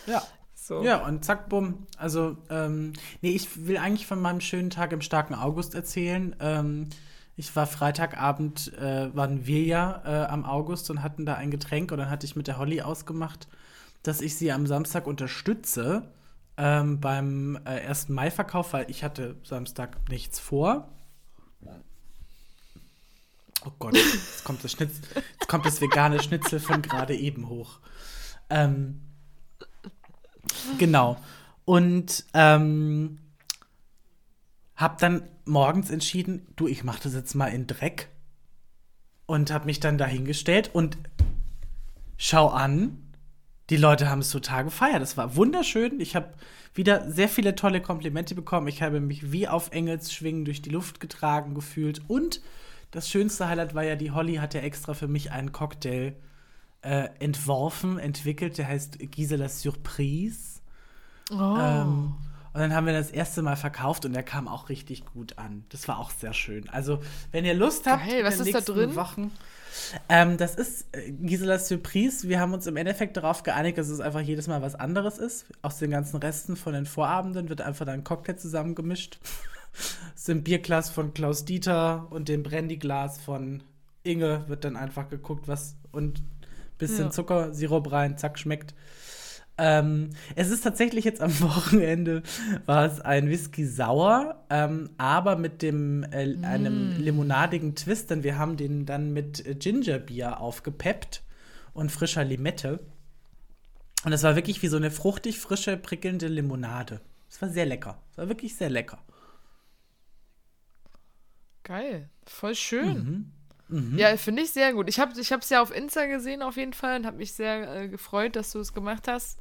Ja. So. Ja, und zack, bumm. Also, ähm, nee, ich will eigentlich von meinem schönen Tag im starken August erzählen. Ähm, ich war Freitagabend, äh, waren wir ja äh, am August und hatten da ein Getränk und dann hatte ich mit der Holly ausgemacht, dass ich sie am Samstag unterstütze ähm, beim äh, 1. Mai-Verkauf, weil ich hatte Samstag nichts vor. Oh Gott, jetzt kommt das, Schnitz, jetzt kommt das vegane Schnitzel von gerade eben hoch. Ähm, Genau. Und ähm, habe dann morgens entschieden, du, ich mache das jetzt mal in Dreck. Und habe mich dann dahingestellt und schau an, die Leute haben es total gefeiert. Das war wunderschön. Ich habe wieder sehr viele tolle Komplimente bekommen. Ich habe mich wie auf Engelsschwingen durch die Luft getragen gefühlt. Und das schönste Highlight war ja, die Holly hat ja extra für mich einen Cocktail äh, entworfen, entwickelt. Der heißt Gisela Surprise. Oh. Ähm, und dann haben wir das erste Mal verkauft und der kam auch richtig gut an. Das war auch sehr schön. Also, wenn ihr Lust habt, Geil, was ist da drin? Wochen, ähm, das ist äh, Giselas Surprise. Wir haben uns im Endeffekt darauf geeinigt, dass es einfach jedes Mal was anderes ist. Aus den ganzen Resten von den Vorabenden wird einfach dann ein Cocktail zusammengemischt. Aus dem Bierglas von Klaus Dieter und dem Brandyglas von Inge wird dann einfach geguckt, was und bisschen ja. Zuckersirup rein, zack, schmeckt. Ähm, es ist tatsächlich jetzt am Wochenende war es ein Whisky sauer, ähm, aber mit dem äh, mm. einem limonadigen Twist, denn wir haben den dann mit Gingerbier aufgepeppt und frischer Limette. Und es war wirklich wie so eine fruchtig frische, prickelnde Limonade. Es war sehr lecker. Es war wirklich sehr lecker. Geil, voll schön. Mhm. Mhm. Ja, finde ich sehr gut. Ich habe es ja auf Insta gesehen auf jeden Fall und habe mich sehr äh, gefreut, dass du es gemacht hast,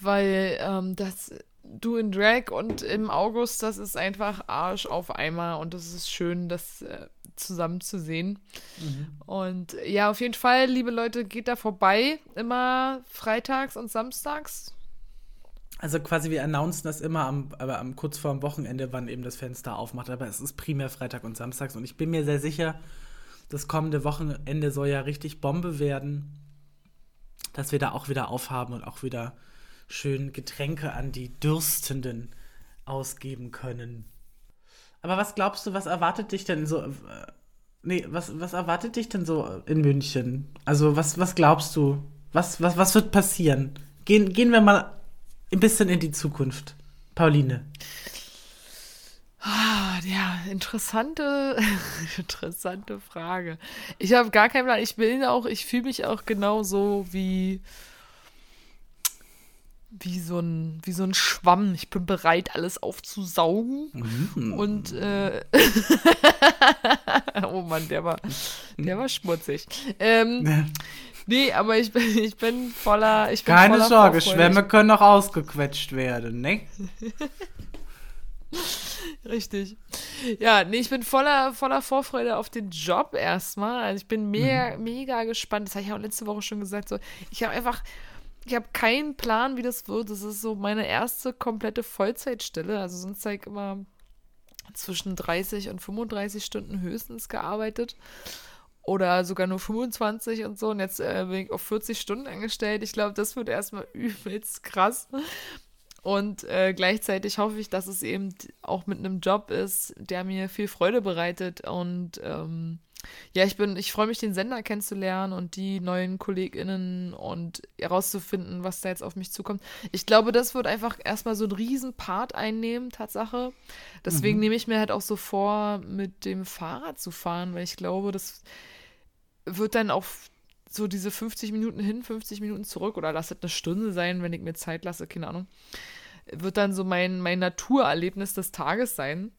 weil ähm, das du in Drag und im August, das ist einfach Arsch auf Eimer und es ist schön, das äh, zusammen zu sehen. Mhm. Und ja, auf jeden Fall, liebe Leute, geht da vorbei, immer freitags und samstags. Also quasi wir announcen das immer am, aber am kurz vor dem Wochenende, wann eben das Fenster aufmacht, aber es ist primär Freitag und Samstags und ich bin mir sehr sicher, das kommende Wochenende soll ja richtig Bombe werden, dass wir da auch wieder aufhaben und auch wieder schön Getränke an die Dürstenden ausgeben können. Aber was glaubst du, was erwartet dich denn so? Äh, nee, was, was erwartet dich denn so in München? Also, was, was glaubst du? Was, was, was wird passieren? Gehen, gehen wir mal ein bisschen in die Zukunft. Pauline. Ah, ja, interessante, interessante Frage. Ich habe gar keinen Plan. Ich bin auch, ich fühle mich auch genauso wie, wie so ein, wie so ein Schwamm. Ich bin bereit, alles aufzusaugen. Mhm. Und äh, oh Mann, der war, der war schmutzig. Ähm, nee, aber ich bin, ich bin voller. Ich bin Keine voller Sorge, Schwämme können auch ausgequetscht werden, ne? Richtig. Ja, nee, ich bin voller, voller Vorfreude auf den Job erstmal. Also ich bin mega, mhm. mega gespannt. Das habe ich auch letzte Woche schon gesagt. So, ich habe einfach, ich habe keinen Plan, wie das wird. Das ist so meine erste komplette Vollzeitstelle. Also sonst zeige ich immer zwischen 30 und 35 Stunden höchstens gearbeitet oder sogar nur 25 und so. Und jetzt äh, bin ich auf 40 Stunden angestellt. Ich glaube, das wird erstmal übelst krass. Und äh, gleichzeitig hoffe ich, dass es eben auch mit einem Job ist, der mir viel Freude bereitet. Und ähm, ja, ich bin, ich freue mich, den Sender kennenzulernen und die neuen KollegInnen und herauszufinden, was da jetzt auf mich zukommt. Ich glaube, das wird einfach erstmal so einen riesen Part einnehmen, Tatsache. Deswegen mhm. nehme ich mir halt auch so vor, mit dem Fahrrad zu fahren, weil ich glaube, das wird dann auch so diese 50 Minuten hin, 50 Minuten zurück oder lass es eine Stunde sein, wenn ich mir Zeit lasse, keine Ahnung, wird dann so mein, mein Naturerlebnis des Tages sein.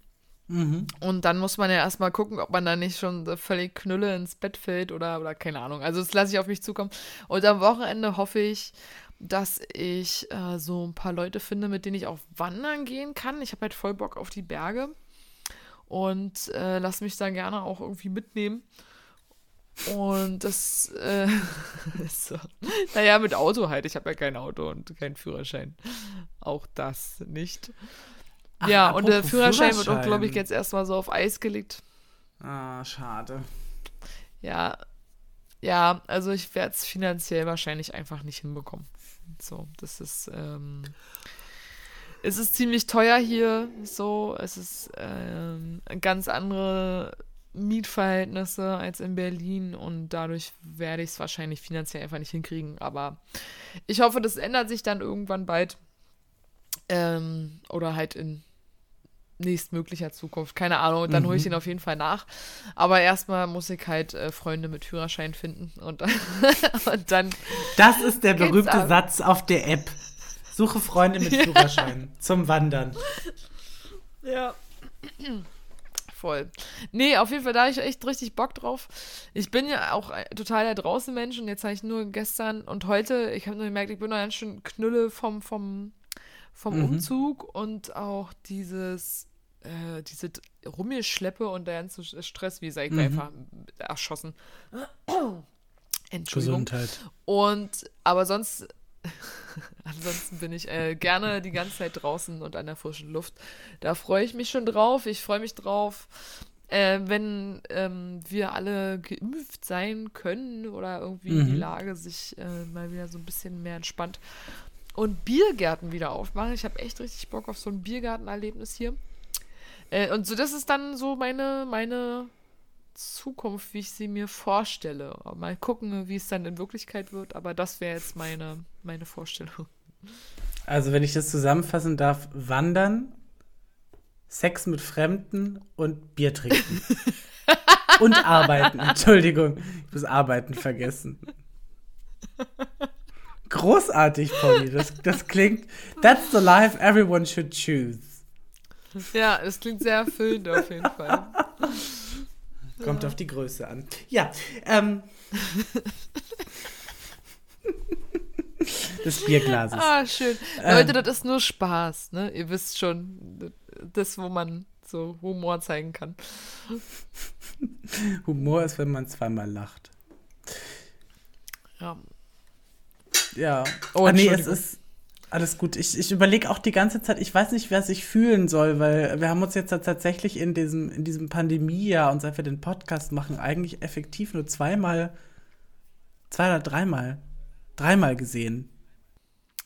Mhm. Und dann muss man ja erstmal gucken, ob man da nicht schon völlig Knülle ins Bett fällt oder, oder keine Ahnung. Also das lasse ich auf mich zukommen. Und am Wochenende hoffe ich, dass ich äh, so ein paar Leute finde, mit denen ich auch wandern gehen kann. Ich habe halt voll Bock auf die Berge und äh, lass mich da gerne auch irgendwie mitnehmen. Und das, äh, so. naja, mit Auto halt. Ich habe ja kein Auto und keinen Führerschein. Auch das nicht. Ach, ja, und der Führerschein, Führerschein wird auch, glaube ich, jetzt erstmal so auf Eis gelegt. Ah, schade. Ja, ja, also ich werde es finanziell wahrscheinlich einfach nicht hinbekommen. So, das ist, ähm, es ist ziemlich teuer hier, so, es ist ähm, ganz andere Mietverhältnisse als in Berlin und dadurch werde ich es wahrscheinlich finanziell einfach nicht hinkriegen. Aber ich hoffe, das ändert sich dann irgendwann bald. Ähm, oder halt in nächstmöglicher Zukunft. Keine Ahnung. Und dann mhm. hole ich ihn auf jeden Fall nach. Aber erstmal muss ich halt äh, Freunde mit Führerschein finden. Und, und dann. Das ist der berühmte Satz auf der App. Suche Freunde mit Führerschein zum Wandern. Ja voll. Nee, auf jeden Fall, da habe ich echt richtig Bock drauf. Ich bin ja auch total der draußen Mensch und jetzt habe ich nur gestern und heute, ich habe nur gemerkt, ich bin noch ganz schön Knülle vom, vom, vom mhm. Umzug und auch dieses, äh, diese Rummelschleppe und der ganze Stress, wie gesagt, ich mhm. einfach erschossen. Entschuldigung. Gesundheit. Und, aber sonst Ansonsten bin ich äh, gerne die ganze Zeit draußen und an der frischen Luft. Da freue ich mich schon drauf. Ich freue mich drauf, äh, wenn ähm, wir alle geimpft sein können oder irgendwie mhm. die Lage sich äh, mal wieder so ein bisschen mehr entspannt. Und Biergärten wieder aufmachen. Ich habe echt richtig Bock auf so ein Biergartenerlebnis hier. Äh, und so, das ist dann so meine, meine Zukunft, wie ich sie mir vorstelle. Mal gucken, wie es dann in Wirklichkeit wird, aber das wäre jetzt meine, meine Vorstellung. Also, wenn ich das zusammenfassen darf, wandern, Sex mit Fremden und Bier trinken. und arbeiten. Entschuldigung, ich muss arbeiten vergessen. Großartig, Polly. Das, das klingt. That's the life everyone should choose. Ja, es klingt sehr erfüllend auf jeden Fall. Kommt auf die Größe an. Ja, ähm. des Bierglases. Ah, schön. Ähm, Leute, das ist nur Spaß, ne? Ihr wisst schon, das, wo man so Humor zeigen kann. Humor ist, wenn man zweimal lacht. Ja. Ja. Oh, ah, nee, es ist, alles gut. Ich, ich überlege auch die ganze Zeit, ich weiß nicht, was ich fühlen soll, weil wir haben uns jetzt tatsächlich in diesem, in diesem Pandemiejahr und seit wir den Podcast machen, eigentlich effektiv nur zweimal, zwei oder dreimal, dreimal gesehen.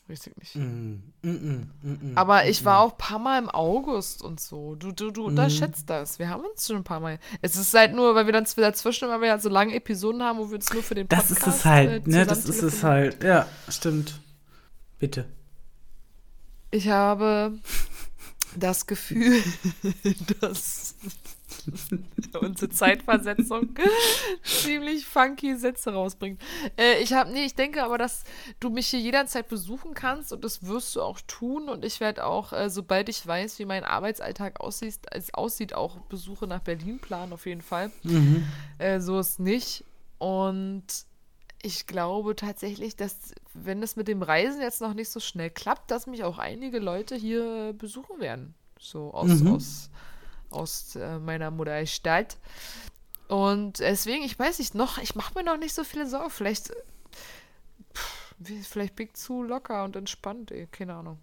Weiß ich nicht. Mm, mm, mm, mm, mm Aber ich war auch ein paar Mal im August und so. Du, du, du unterschätzt das. Wir haben uns schon ein paar Mal. Es ist halt nur, weil wir dann dazwischen, weil wir ja so lange Episoden haben, wo wir uns nur für den Podcast Das ist es halt, äh, ne? Das ist es halt. Ja, stimmt. Bitte. Ich habe das Gefühl, dass unsere Zeitversetzung ziemlich funky Sätze rausbringt. Äh, ich habe, nee, ich denke aber, dass du mich hier jederzeit besuchen kannst und das wirst du auch tun und ich werde auch, äh, sobald ich weiß, wie mein Arbeitsalltag aussieht, es aussieht, auch Besuche nach Berlin planen auf jeden Fall. Mhm. Äh, so ist nicht und ich glaube tatsächlich, dass, wenn es mit dem Reisen jetzt noch nicht so schnell klappt, dass mich auch einige Leute hier besuchen werden. So aus, mhm. aus, aus äh, meiner Mutterstadt. Und deswegen, ich weiß nicht, noch, ich mache mir noch nicht so viele Sorgen. Vielleicht pff, Vielleicht bin ich zu locker und entspannt, ey. keine Ahnung.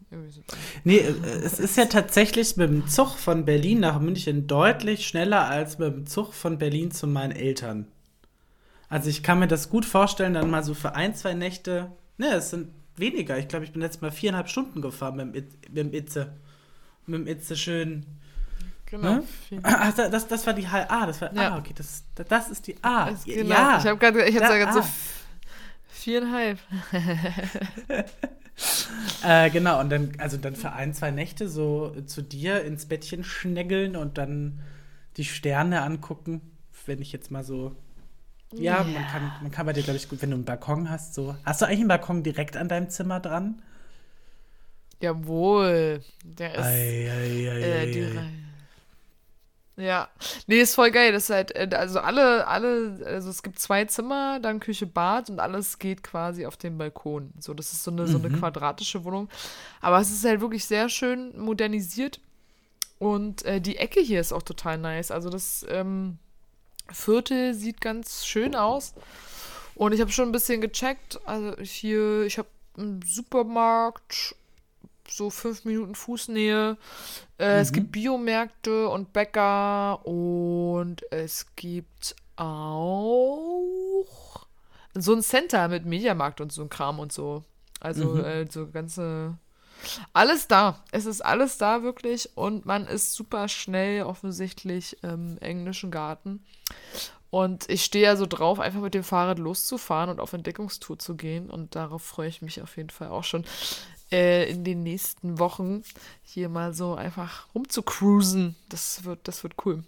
Nee, äh, es ist ja tatsächlich mit dem Zug von Berlin nach München deutlich schneller als mit dem Zug von Berlin zu meinen Eltern. Also ich kann mir das gut vorstellen, dann mal so für ein, zwei Nächte, ne, es sind weniger. Ich glaube, ich bin letztes Mal viereinhalb Stunden gefahren mit dem, mit dem Itze. Mit dem Itze schön. Genau. Ne? Ach, das, das war die H. Ah, das war. Ja. Ah, okay, das, das ist die A. Das, genau. Ja. Ich habe gerade ich hab so viereinhalb. äh, genau, und dann, also dann für ein, zwei Nächte so zu dir ins Bettchen schnägeln und dann die Sterne angucken, wenn ich jetzt mal so ja, man kann, man kann bei dir, glaube ich, gut, wenn du einen Balkon hast, so. Hast du eigentlich einen Balkon direkt an deinem Zimmer dran? Jawohl. Der ist. Ei, ei, ei, äh, die ja, nee, ist voll geil. Das ist halt, äh, also alle, alle, also es gibt zwei Zimmer, dann Küche, Bad und alles geht quasi auf den Balkon. So, das ist so eine, mhm. so eine mhm. quadratische Wohnung. Aber es ist halt wirklich sehr schön modernisiert. Und äh, die Ecke hier ist auch total nice. Also das, ähm, Viertel sieht ganz schön aus. Und ich habe schon ein bisschen gecheckt. Also hier, ich habe einen Supermarkt, so fünf Minuten Fußnähe. Äh, mhm. Es gibt Biomärkte und Bäcker und es gibt auch so ein Center mit Mediamarkt und so ein Kram und so. Also mhm. äh, so ganze alles da. Es ist alles da wirklich und man ist super schnell offensichtlich im englischen Garten. Und ich stehe ja so drauf, einfach mit dem Fahrrad loszufahren und auf Entdeckungstour zu gehen. Und darauf freue ich mich auf jeden Fall auch schon äh, in den nächsten Wochen hier mal so einfach rumzucruisen. Das wird, das wird cool.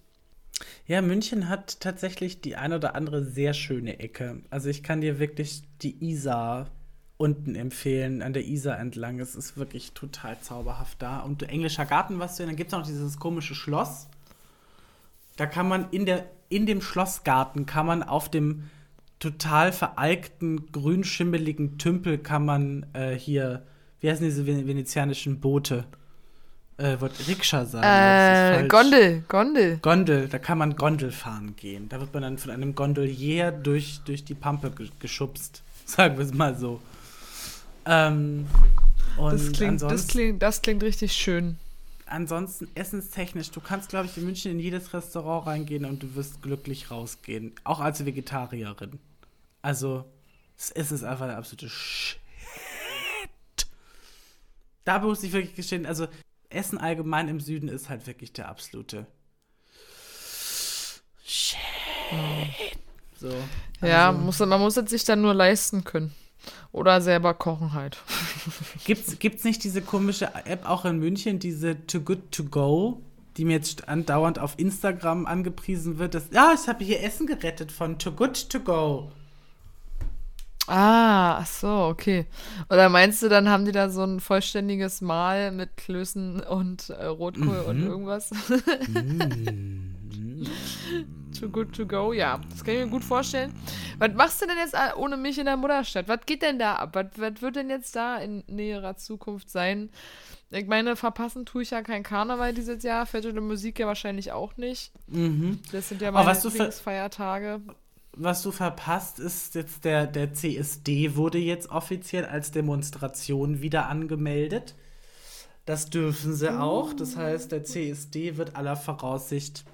Ja, München hat tatsächlich die ein oder andere sehr schöne Ecke. Also ich kann dir wirklich die Isar unten empfehlen, an der Isar entlang. Es ist wirklich total zauberhaft da. Und englischer Garten, was du, dann gibt es noch dieses komische Schloss. Da kann man in, der, in dem Schlossgarten, kann man auf dem total veralkten, grünschimmeligen Tümpel, kann man äh, hier, wie heißen diese venezianischen Boote? Äh, wollte Rikscha sagen. Äh, Gondel, Gondel. Gondel, da kann man Gondel fahren gehen. Da wird man dann von einem Gondolier durch, durch die Pampe geschubst. Sagen wir es mal so. Ähm, das, klingt, das, klingt, das klingt richtig schön. Ansonsten essenstechnisch, du kannst, glaube ich, in München in jedes Restaurant reingehen und du wirst glücklich rausgehen. Auch als Vegetarierin. Also, das Essen ist einfach der absolute Shit. Da muss ich wirklich gestehen, also Essen allgemein im Süden ist halt wirklich der absolute Shit. So. Ja, also, muss, man muss es sich dann nur leisten können. Oder selber kochen halt. Gibt's, gibt's nicht diese komische App auch in München, diese Too Good To Go, die mir jetzt andauernd auf Instagram angepriesen wird? Dass, ja, ich habe hier Essen gerettet von Too Good To Go. Ah, ach so, okay. Oder meinst du, dann haben die da so ein vollständiges Mahl mit Klößen und äh, Rotkohl mhm. und irgendwas? mm. Too good to go, ja. Das kann ich mir gut vorstellen. Was machst du denn jetzt äh, ohne mich in der Mutterstadt? Was geht denn da ab? Was, was wird denn jetzt da in näherer Zukunft sein? Ich meine, verpassen tue ich ja kein Karneval dieses Jahr, Fette Musik ja wahrscheinlich auch nicht. Mhm. Das sind ja meine oh, Feiertage. Was du verpasst, ist jetzt der, der CSD wurde jetzt offiziell als Demonstration wieder angemeldet. Das dürfen sie auch. Das heißt, der CSD wird aller Voraussicht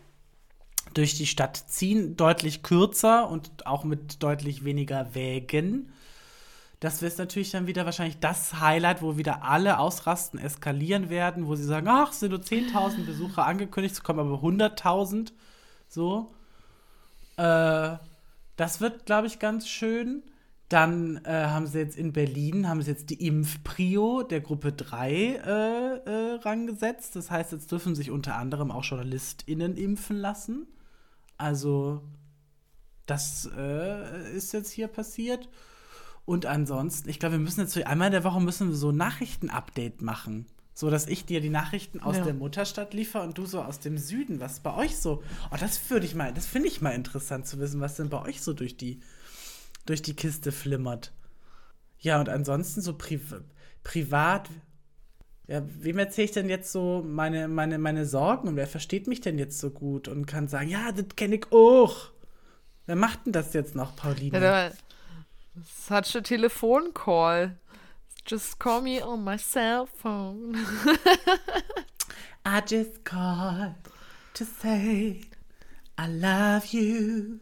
durch die Stadt ziehen, deutlich kürzer und auch mit deutlich weniger Wägen. Das wird natürlich dann wieder wahrscheinlich das Highlight, wo wieder alle ausrasten, eskalieren werden, wo sie sagen, ach, sind nur 10.000 Besucher angekündigt, es kommen aber 100.000. So. Äh, das wird, glaube ich, ganz schön. Dann äh, haben sie jetzt in Berlin, haben sie jetzt die Impfprio der Gruppe 3 äh, äh, rangesetzt. Das heißt, jetzt dürfen sich unter anderem auch JournalistInnen impfen lassen. Also, das äh, ist jetzt hier passiert. Und ansonsten, ich glaube, wir müssen jetzt einmal in der Woche müssen wir so ein Nachrichten-Update machen. So dass ich dir die Nachrichten aus ja. der Mutterstadt liefere und du so aus dem Süden. Was bei euch so. Oh, das würde ich mal, das finde ich mal interessant zu wissen, was denn bei euch so durch die, durch die Kiste flimmert. Ja, und ansonsten so pri privat, ja, wem erzähle ich denn jetzt so meine, meine, meine Sorgen und wer versteht mich denn jetzt so gut und kann sagen, ja, das kenne ich auch. Wer macht denn das jetzt noch, Pauline? Ja, Such a telephone call. Just call me on my cell phone. I just called to say I love you.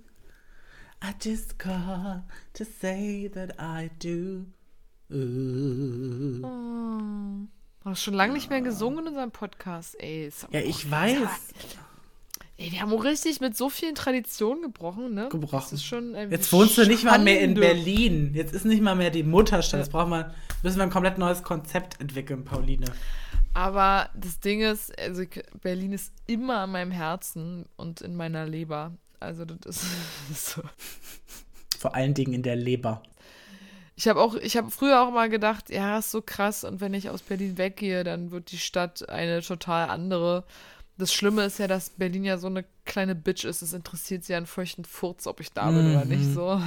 I just called to say that I do. Oh. Du hast schon lange nicht mehr gesungen in unserem Podcast, ey. Ja, ich weiß. Ey, wir haben auch richtig mit so vielen Traditionen gebrochen, ne? Gebrochen. Schon, ey, Jetzt wohnst du nicht mal mehr in. Berlin. Jetzt ist nicht mal mehr die Mutterstadt. Jetzt brauchen wir, müssen wir ein komplett neues Konzept entwickeln, Pauline. Aber das Ding ist, also Berlin ist immer an meinem Herzen und in meiner Leber. Also das ist, das ist so. Vor allen Dingen in der Leber. Ich habe auch, ich habe früher auch mal gedacht, ja, ist so krass und wenn ich aus Berlin weggehe, dann wird die Stadt eine total andere. Das Schlimme ist ja, dass Berlin ja so eine kleine Bitch ist. Es interessiert sie ja einen feuchten Furz, ob ich da bin oder nicht so.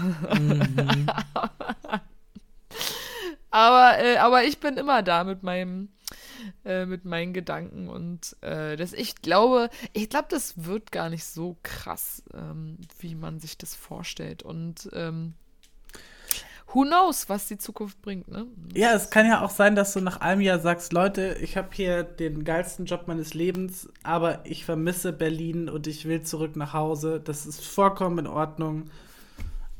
aber, äh, aber ich bin immer da mit meinem, äh, mit meinen Gedanken und äh, das, ich glaube, ich glaube, das wird gar nicht so krass, ähm, wie man sich das vorstellt. Und ähm, who knows, was die Zukunft bringt, ne? Ja, es kann ja auch sein, dass du nach einem Jahr sagst, Leute, ich habe hier den geilsten Job meines Lebens, aber ich vermisse Berlin und ich will zurück nach Hause. Das ist vollkommen in Ordnung.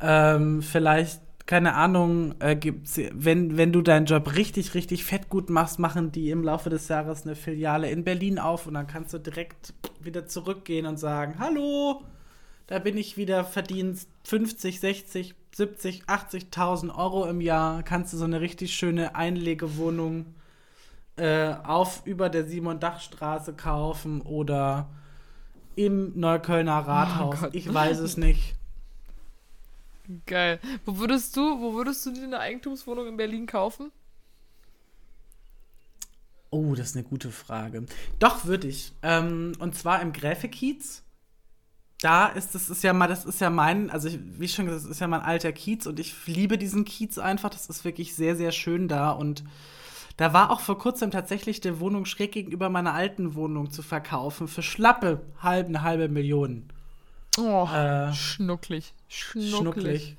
Ähm, vielleicht, keine Ahnung, äh, gibt's, wenn, wenn du deinen Job richtig, richtig fett gut machst, machen die im Laufe des Jahres eine Filiale in Berlin auf und dann kannst du direkt wieder zurückgehen und sagen, hallo, da bin ich wieder, verdienst 50, 60, 70, 80.000 Euro im Jahr, kannst du so eine richtig schöne Einlegewohnung äh, auf über der Simon-Dach-Straße kaufen oder im Neuköllner Rathaus. Gott. ich weiß es nicht. Geil. Wo würdest du, wo würdest du dir eine Eigentumswohnung in Berlin kaufen? Oh, das ist eine gute Frage. Doch, würde ich. Ähm, und zwar im Gräfe-Kiez. Da ist das ist ja mal, das ist ja mein, also ich, wie schon gesagt, das ist ja mein alter Kiez und ich liebe diesen Kiez einfach. Das ist wirklich sehr, sehr schön da. Und da war auch vor kurzem tatsächlich die Wohnung schräg gegenüber meiner alten Wohnung zu verkaufen für schlappe halb, eine halbe Million. Oh, Äh, schnucklig. Schnucklig. Schnucklig.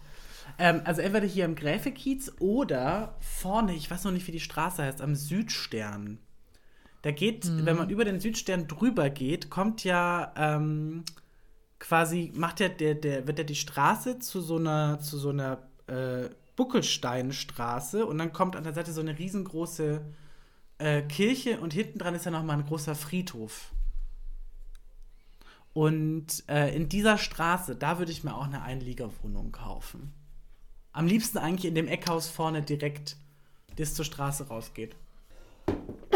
Ähm, also entweder hier im Gräfekiez oder vorne, ich weiß noch nicht, wie die Straße heißt, am Südstern. Da geht, wenn man über den Südstern drüber geht, kommt ja ähm, quasi, macht ja der, der, wird ja die Straße zu so einer, zu so einer äh, Buckelsteinstraße und dann kommt an der Seite so eine riesengroße äh, Kirche und hinten dran ist ja noch mal ein großer Friedhof. Und äh, in dieser Straße, da würde ich mir auch eine Einliegerwohnung kaufen. Am liebsten eigentlich in dem Eckhaus vorne direkt, das zur Straße rausgeht.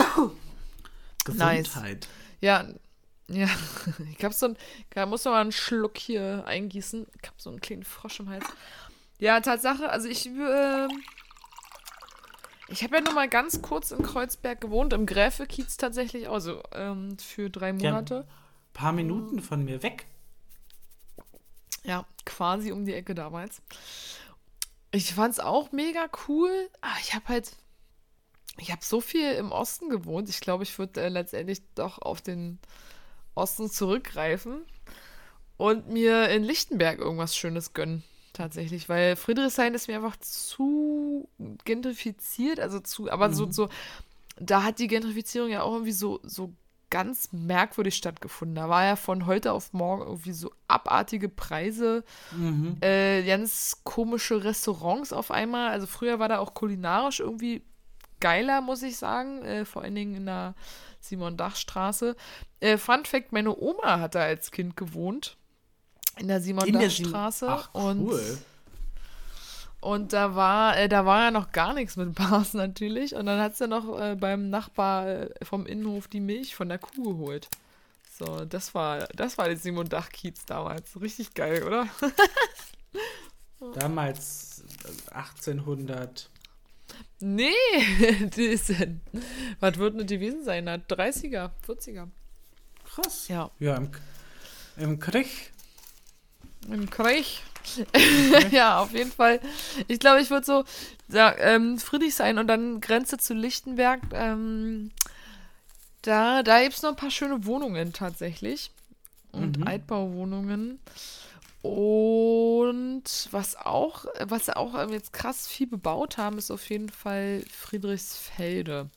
Nice. Gesundheit. Ja, ja. Ich hab so ein, da muss man mal einen Schluck hier eingießen. Ich hab so einen kleinen Frosch im Hals. Ja, Tatsache, also ich, äh, ich habe ja nur mal ganz kurz in Kreuzberg gewohnt, im Gräfekiez tatsächlich, also ähm, für drei Monate. Paar Minuten von mir weg. Ja, quasi um die Ecke damals. Ich fand's auch mega cool. Aber ich habe halt, ich habe so viel im Osten gewohnt. Ich glaube, ich würde äh, letztendlich doch auf den Osten zurückgreifen und mir in Lichtenberg irgendwas Schönes gönnen. Tatsächlich, weil Friedrichshain ist mir einfach zu gentrifiziert, also zu, aber so, so, da hat die Gentrifizierung ja auch irgendwie so, so ganz merkwürdig stattgefunden. Da war ja von heute auf morgen irgendwie so abartige Preise, äh, ganz komische Restaurants auf einmal. Also früher war da auch kulinarisch irgendwie geiler, muss ich sagen. Äh, vor allen Dingen in der Simon-Dach-Straße. Äh, Fun Fact: Meine Oma hat da als Kind gewohnt. In der Simon-Dach-Straße. Ach, Und cool. und da war, äh, da war ja noch gar nichts mit Bars natürlich. Und dann hat sie noch äh, beim Nachbar äh, vom Innenhof die Milch von der Kuh geholt. So, das war, das war der Simon Dach Kiez damals. Richtig geil, oder? Damals äh, 1800. nee, die ist, was wird eine gewesen sein? Na, 30er, 40er. Krass. Ja, Ja, im, im Krieg. im Krieg. ja, auf jeden Fall. Ich glaube, ich würde so ja, ähm, Friedrichshain und dann Grenze zu Lichtenberg. Ähm, da da gibt es noch ein paar schöne Wohnungen tatsächlich. Und Altbauwohnungen. Und was auch, was auch jetzt krass viel bebaut haben, ist auf jeden Fall Friedrichsfelde.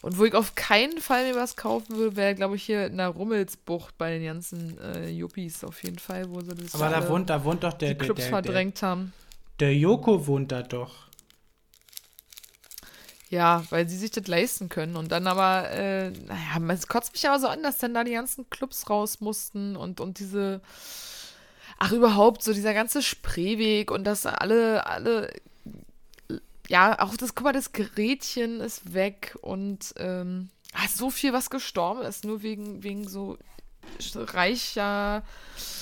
Und wo ich auf keinen Fall mir was kaufen würde, wäre, glaube ich, hier in der Rummelsbucht bei den ganzen äh, Yuppies auf jeden Fall, wo sie das Aber da wohnt, da wohnt doch der, die Clubs der, der, verdrängt haben. Der Joko wohnt da doch. Ja, weil sie sich das leisten können. Und dann aber, äh, naja, es kotzt mich aber so an, dass dann da die ganzen Clubs raus mussten und, und diese, ach überhaupt, so dieser ganze Spreeweg und dass alle, alle, ja, auch das, guck mal, das Gerätchen ist weg und ähm, so viel, was gestorben ist, nur wegen, wegen so reicher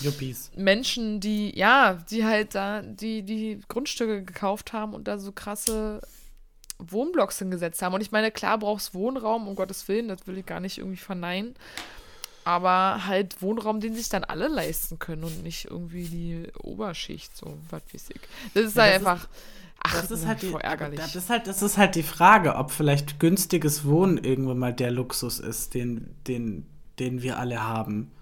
Yuppies. Menschen, die, ja, die halt da, die, die Grundstücke gekauft haben und da so krasse Wohnblocks hingesetzt haben. Und ich meine, klar brauchst Wohnraum, um Gottes Willen, das will ich gar nicht irgendwie verneinen. Aber halt Wohnraum, den sich dann alle leisten können und nicht irgendwie die Oberschicht, so, was weiß ich. Das ist ja, halt das einfach. Ist, ach, das ist halt die, ärgerlich. Das ist, halt, das ist halt die Frage, ob vielleicht günstiges Wohnen irgendwann mal der Luxus ist, den, den, den wir alle haben.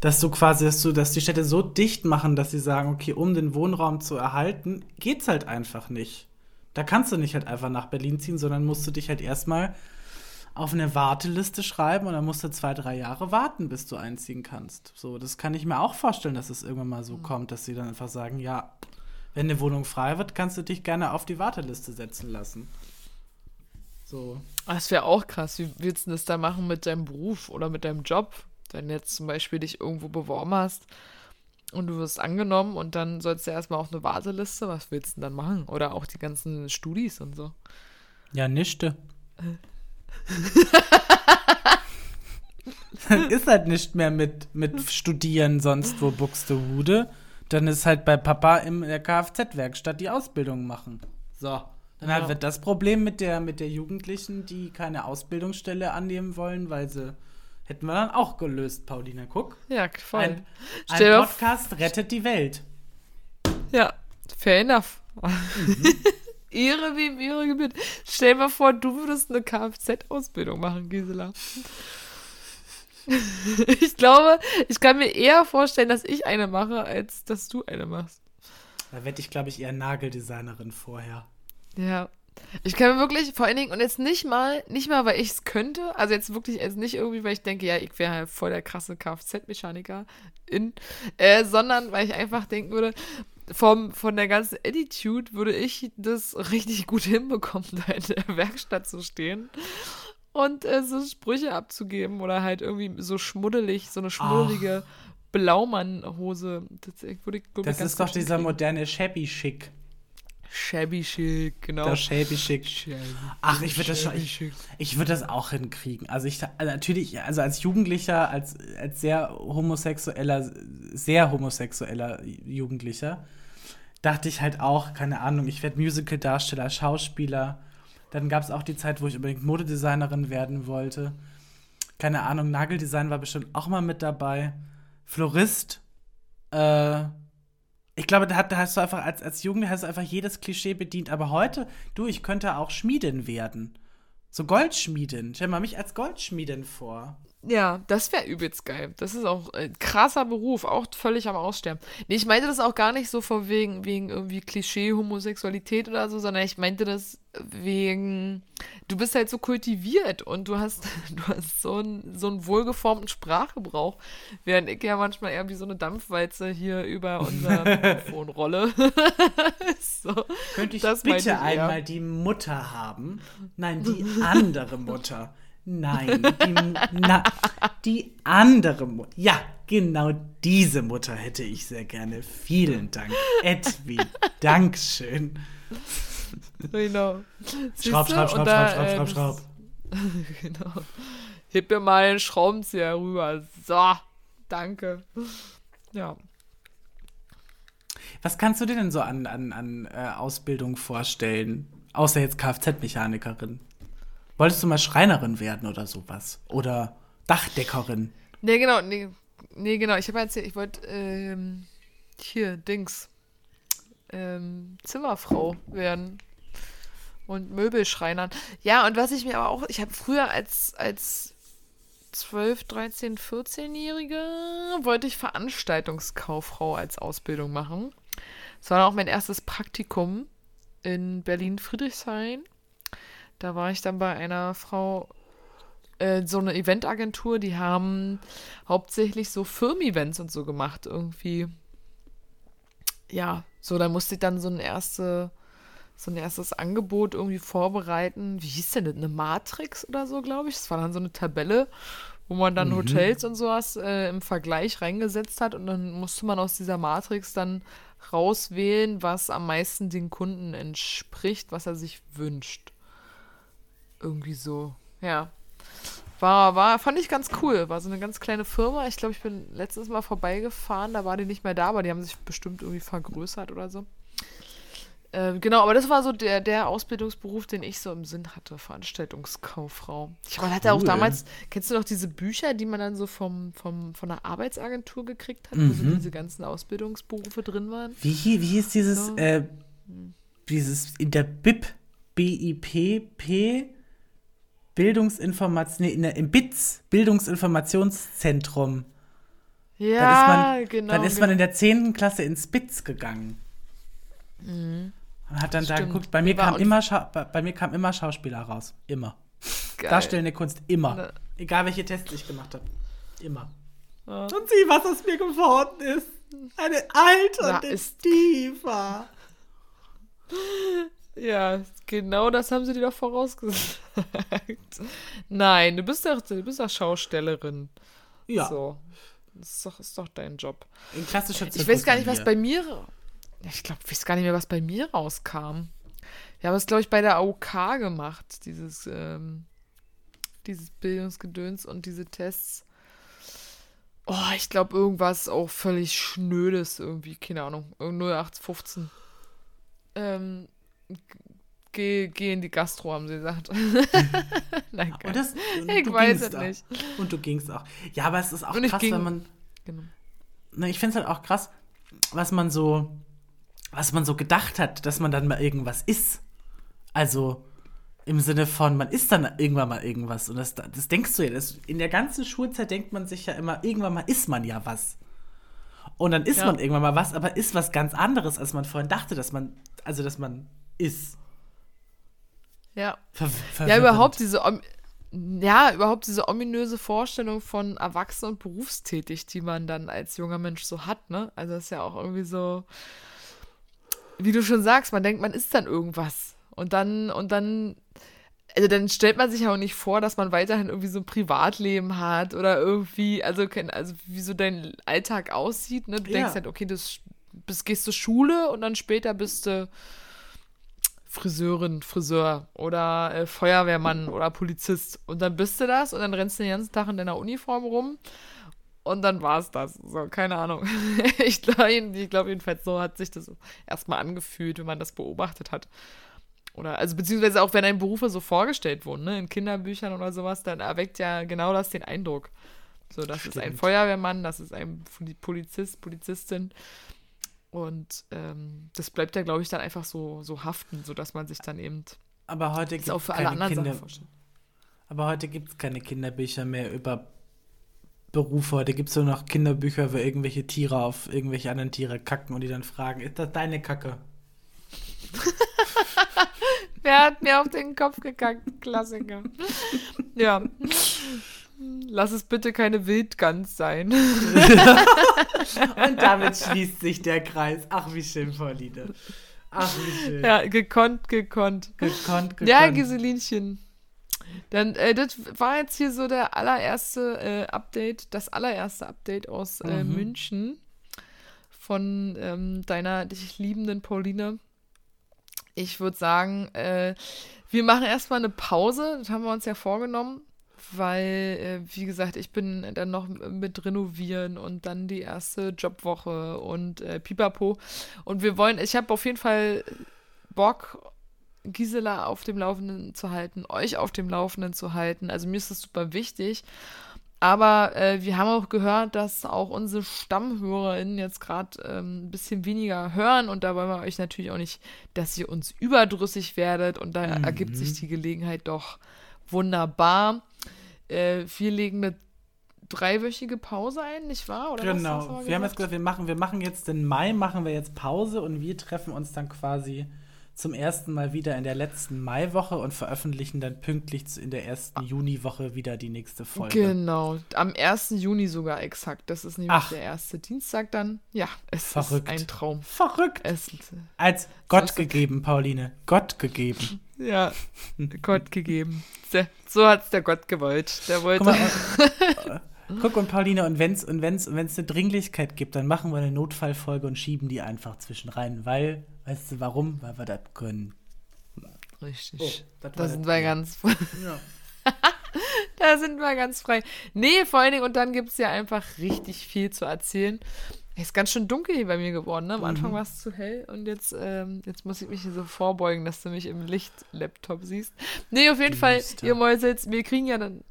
Dass du quasi, dass du, dass die Städte so dicht machen, dass sie sagen, okay, um den Wohnraum zu erhalten, geht's halt einfach nicht. Da kannst du nicht halt einfach nach Berlin ziehen, sondern musst du dich halt erstmal auf eine Warteliste schreiben und dann musst du zwei, drei Jahre warten, bis du einziehen kannst. So, das kann ich mir auch vorstellen, dass es irgendwann mal so mhm. kommt, dass sie dann einfach sagen, ja, wenn eine Wohnung frei wird, kannst du dich gerne auf die Warteliste setzen lassen. So. Das wäre auch krass. Wie willst du das da machen mit deinem Beruf oder mit deinem Job? Wenn du jetzt zum Beispiel dich irgendwo beworben hast und du wirst angenommen und dann sollst du erstmal auf eine Warteliste. Was willst du denn dann machen? Oder auch die ganzen Studis und so. Ja, nichte. Dann ist halt nicht mehr mit, mit Studieren sonst wo Buxtehude. Dann ist halt bei Papa in der Kfz-Werkstatt die Ausbildung machen. So. Dann ja. wird das Problem mit der, mit der Jugendlichen, die keine Ausbildungsstelle annehmen wollen, weil sie Hätten wir dann auch gelöst, Pauline. Guck. Ja, voll. Ein, ein Podcast rettet die Welt. Ja, fair enough. Mhm. Ehre wie im Ehre gebührt. Stell dir mal vor, du würdest eine Kfz-Ausbildung machen, Gisela. ich glaube, ich kann mir eher vorstellen, dass ich eine mache, als dass du eine machst. Da werde ich, glaube ich, eher Nageldesignerin vorher. Ja. Ich kann mir wirklich, vor allen Dingen, und jetzt nicht mal, nicht mal, weil ich es könnte, also jetzt wirklich, jetzt nicht irgendwie, weil ich denke, ja, ich wäre halt voll der krasse Kfz-Mechaniker in, äh, sondern weil ich einfach denken würde, vom, von der ganzen Attitude würde ich das richtig gut hinbekommen, da in der Werkstatt zu stehen und äh, so Sprüche abzugeben oder halt irgendwie so schmuddelig, so eine schmuddelige Blaumannhose. Das, würde ich, das ist doch dieser moderne Shabby-Schick. Shabby Chic, genau. Der Shabby Chic. Ach, ich würde das schon, ich, ich würde das auch hinkriegen. Also ich, also natürlich, also als Jugendlicher, als, als sehr homosexueller, sehr homosexueller Jugendlicher, dachte ich halt auch, keine Ahnung, ich werde Musical-Darsteller, Schauspieler. Dann gab es auch die Zeit, wo ich unbedingt Modedesignerin werden wollte. Keine Ahnung, Nageldesign war bestimmt auch mal mit dabei. Florist, äh, ich glaube, da, hast du einfach als, als Jugendlicher hast du einfach jedes Klischee bedient. Aber heute, du, ich könnte auch Schmiedin werden. So Goldschmiedin. Stell mal mich als Goldschmiedin vor. Ja, das wäre übelst geil. Das ist auch ein krasser Beruf, auch völlig am Aussterben. Nee, ich meinte das auch gar nicht so von wegen, wegen irgendwie Klischee-Homosexualität oder so, sondern ich meinte das wegen, du bist halt so kultiviert und du hast, du hast so einen, so einen wohlgeformten Sprachgebrauch, während ich ja manchmal eher wie so eine Dampfwalze hier über unser Telefon rolle. so, Könnte ich bitte ich einmal die Mutter haben? Nein, die andere Mutter. Nein, die, na, die andere Mutter. Ja, genau diese Mutter hätte ich sehr gerne. Vielen Dank, Edwin. Dankeschön. Genau. Schraub, schraub, schraub, schraub, schraub, schraub, schraub. genau. Heb mir mal einen Schraubenzieher rüber. So, danke. Ja. Was kannst du dir denn so an, an, an äh, Ausbildung vorstellen? Außer jetzt Kfz-Mechanikerin. Wolltest du mal Schreinerin werden oder sowas? Oder Dachdeckerin? Nee, genau, nee, nee genau. Ich habe erzählt, ich wollte ähm, hier, Dings, ähm, Zimmerfrau werden. Und Möbelschreinern. Ja, und was ich mir aber auch, ich habe früher als, als 12, 13, 14-Jährige wollte ich Veranstaltungskauffrau als Ausbildung machen. Das war dann auch mein erstes Praktikum in Berlin-Friedrichshain. Da war ich dann bei einer Frau, äh, so eine Eventagentur, die haben hauptsächlich so Firmen-Events und so gemacht irgendwie. Ja, so, da musste ich dann so ein erste, so ein erstes Angebot irgendwie vorbereiten. Wie hieß denn das? Eine Matrix oder so, glaube ich. Das war dann so eine Tabelle, wo man dann mhm. Hotels und sowas äh, im Vergleich reingesetzt hat und dann musste man aus dieser Matrix dann rauswählen, was am meisten den Kunden entspricht, was er sich wünscht. Irgendwie so. Ja. War, war, fand ich ganz cool. War so eine ganz kleine Firma. Ich glaube, ich bin letztes Mal vorbeigefahren, da war die nicht mehr da, aber die haben sich bestimmt irgendwie vergrößert oder so. Äh, genau, aber das war so der, der Ausbildungsberuf, den ich so im Sinn hatte, Veranstaltungskauffrau. Ich meine, hatte cool. auch damals, kennst du noch diese Bücher, die man dann so vom, vom, von der Arbeitsagentur gekriegt hat, mhm. wo so mhm. diese ganzen Ausbildungsberufe drin waren? Wie, wie hieß dieses, so. äh, dieses in der BIP, BIP, Bildungsinformation, nee, in der, im BITS, Bildungsinformationszentrum. Ja, dann ist man, genau. Dann ist man genau. in der 10. Klasse ins BITS gegangen. Mhm. Und hat dann Stimmt. da geguckt. Bei mir, kam immer bei, bei, mir kam immer Schauspieler raus. Immer. Geil. Darstellende Kunst, immer. Ne. Egal welche Tests ich gemacht habe. Immer. Ja. Und sieh, was aus mir geworden ist. Eine alternde Diva. Ja, genau das haben sie dir doch vorausgesagt. Nein, du bist doch, du bist doch Schaustellerin. Ja. So. Das ist doch, ist doch dein Job. In klassischer Ich weiß gar nicht, was bei mir. Ich glaube, ich weiß gar nicht mehr, was bei mir rauskam. Wir haben es, glaube ich, bei der AOK gemacht, dieses, ähm, dieses Bildungsgedöns und diese Tests. Oh, ich glaube, irgendwas auch völlig Schnödes irgendwie, keine Ahnung. 0815. Ähm, geh, geh in die Gastro, haben sie gesagt. Nein, und das, und ich weiß es nicht. Und du gingst auch. Ja, aber es ist auch krass, ging, wenn man. Genau. Ne, ich finde es halt auch krass, was man so, was man so gedacht hat, dass man dann mal irgendwas ist. Also im Sinne von, man ist dann irgendwann mal irgendwas. Und das, das denkst du ja. Das, in der ganzen Schulzeit denkt man sich ja immer, irgendwann mal ist man ja was. Und dann ist ja. man irgendwann mal was, aber ist was ganz anderes, als man vorhin dachte, dass man, also dass man ist. Ja. Ver ja, überhaupt diese, ja, überhaupt diese ominöse Vorstellung von erwachsen und berufstätig, die man dann als junger Mensch so hat, ne? Also das ist ja auch irgendwie so, wie du schon sagst, man denkt, man ist dann irgendwas. Und dann, und dann, also dann stellt man sich ja auch nicht vor, dass man weiterhin irgendwie so ein Privatleben hat oder irgendwie, also, also wie so dein Alltag aussieht, ne? Du ja. denkst halt, okay, du bist, gehst zur Schule und dann später bist du Friseurin, Friseur oder äh, Feuerwehrmann oder Polizist. Und dann bist du das und dann rennst du den ganzen Tag in deiner Uniform rum und dann war es das. So, keine Ahnung. ich glaube ich glaub jedenfalls, so hat sich das erstmal angefühlt, wenn man das beobachtet hat. Oder, also beziehungsweise auch wenn einem Berufe so vorgestellt wurden, ne, in Kinderbüchern oder sowas, dann erweckt ja genau das den Eindruck. So, das Stimmt. ist ein Feuerwehrmann, das ist ein Polizist, Polizistin. Und ähm, das bleibt ja, glaube ich, dann einfach so, so haften, sodass man sich dann eben aber heute das auch für alle anderen Kinder, Aber heute gibt es keine Kinderbücher mehr über Berufe. Heute gibt es nur noch Kinderbücher, wo irgendwelche Tiere auf irgendwelche anderen Tiere kacken und die dann fragen, ist das deine Kacke? Wer hat mir auf den Kopf gekackt? Klassiker. ja. Lass es bitte keine Wildgans sein. Und damit schließt sich der Kreis. Ach, wie schön, Pauline. Ach, wie schön. Ja, gekonnt, gekonnt. Gekonnt, gekonnt. Ja, Giselinchen. Dann, äh, das war jetzt hier so der allererste äh, Update, das allererste Update aus äh, mhm. München von ähm, deiner dich liebenden Pauline. Ich würde sagen, äh, wir machen erstmal eine Pause, das haben wir uns ja vorgenommen weil, äh, wie gesagt, ich bin dann noch mit renovieren und dann die erste Jobwoche und äh, pipapo. Und wir wollen, ich habe auf jeden Fall Bock, Gisela auf dem Laufenden zu halten, euch auf dem Laufenden zu halten. Also mir ist das super wichtig. Aber äh, wir haben auch gehört, dass auch unsere StammhörerInnen jetzt gerade ähm, ein bisschen weniger hören und da wollen wir euch natürlich auch nicht, dass ihr uns überdrüssig werdet und da mhm. ergibt sich die Gelegenheit doch wunderbar. Äh, wir legen eine dreiwöchige Pause ein, nicht wahr? Oder genau. wir, wir haben jetzt gesagt, wir machen, wir machen jetzt den Mai, machen wir jetzt Pause und wir treffen uns dann quasi zum ersten Mal wieder in der letzten Maiwoche und veröffentlichen dann pünktlich in der ersten Juniwoche wieder die nächste Folge. Genau, am 1. Juni sogar exakt. Das ist nämlich Ach. der erste Dienstag dann. Ja, es Verrückt. ist ein Traum. Verrückt. Es, Als Gott gegeben, Pauline. Gott gegeben. Ja, Gott gegeben. So hat es der Gott gewollt. Der wollte. Guck, und Pauline, und wenn es und wenn's, wenn's eine Dringlichkeit gibt, dann machen wir eine Notfallfolge und schieben die einfach zwischen rein, weil Weißt du warum? Weil wir das können. Richtig. Oh, da sind wir ganz frei. Ja. da sind wir ganz frei. Nee, vor allen Dingen, und dann gibt es ja einfach richtig viel zu erzählen. Es ist ganz schön dunkel hier bei mir geworden. Ne? Am Anfang mhm. war es zu hell und jetzt, ähm, jetzt muss ich mich hier so vorbeugen, dass du mich im Licht-Laptop siehst. Nee, auf jeden Die Fall, ihr Mäusels, wir kriegen ja dann,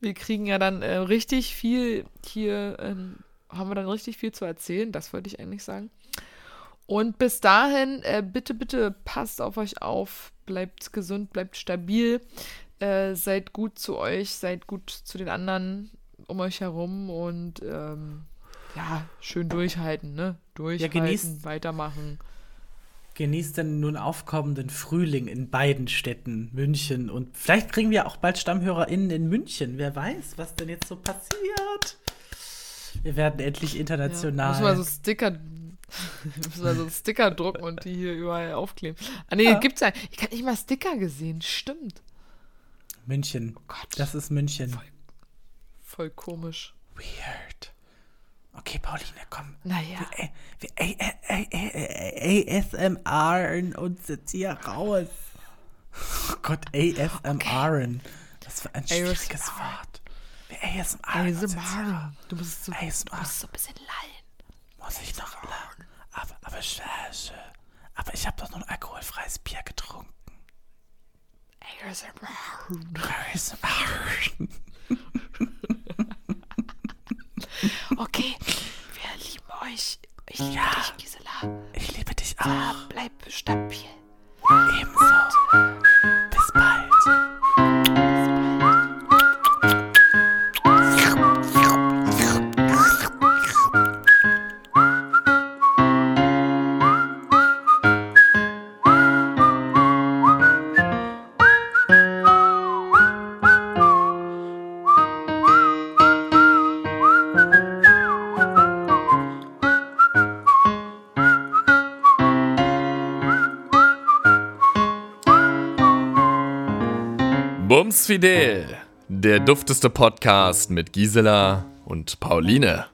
wir kriegen ja dann äh, richtig viel hier, ähm, haben wir dann richtig viel zu erzählen, das wollte ich eigentlich sagen. Und bis dahin, äh, bitte, bitte passt auf euch auf, bleibt gesund, bleibt stabil, äh, seid gut zu euch, seid gut zu den anderen um euch herum und ähm, ja, schön durchhalten, ne? Durchhalten, ja, genießt, weitermachen. Genießt den nun aufkommenden Frühling in beiden Städten, München und vielleicht kriegen wir auch bald StammhörerInnen in München. Wer weiß, was denn jetzt so passiert. Wir werden endlich international. Ja, muss mal so Sticker müssen wir so einen Sticker drucken und die hier überall aufkleben. Ah, nee, ja. gibt's ja. Ich habe nicht mal Sticker gesehen. Stimmt. München. Oh Gott. Das ist München. Voll, voll komisch. Weird. Okay, Pauline, komm. Naja. Wir, wir ASMR uns jetzt hier raus. Oh Gott, ASMR. Okay. Das war ein schwieriges Wort. Wir ASMR. ASMR. Du musst so, ASMR. Du musst so ein bisschen lallen. Muss ich noch lernen. Aber, aber. Aber ich habe doch nur ein alkoholfreies Bier getrunken. okay, wir lieben euch. Ich liebe ja, dich, Gisela. Ich liebe dich auch. Bleib stabil. Ebenso. Fidel, der dufteste Podcast mit Gisela und Pauline.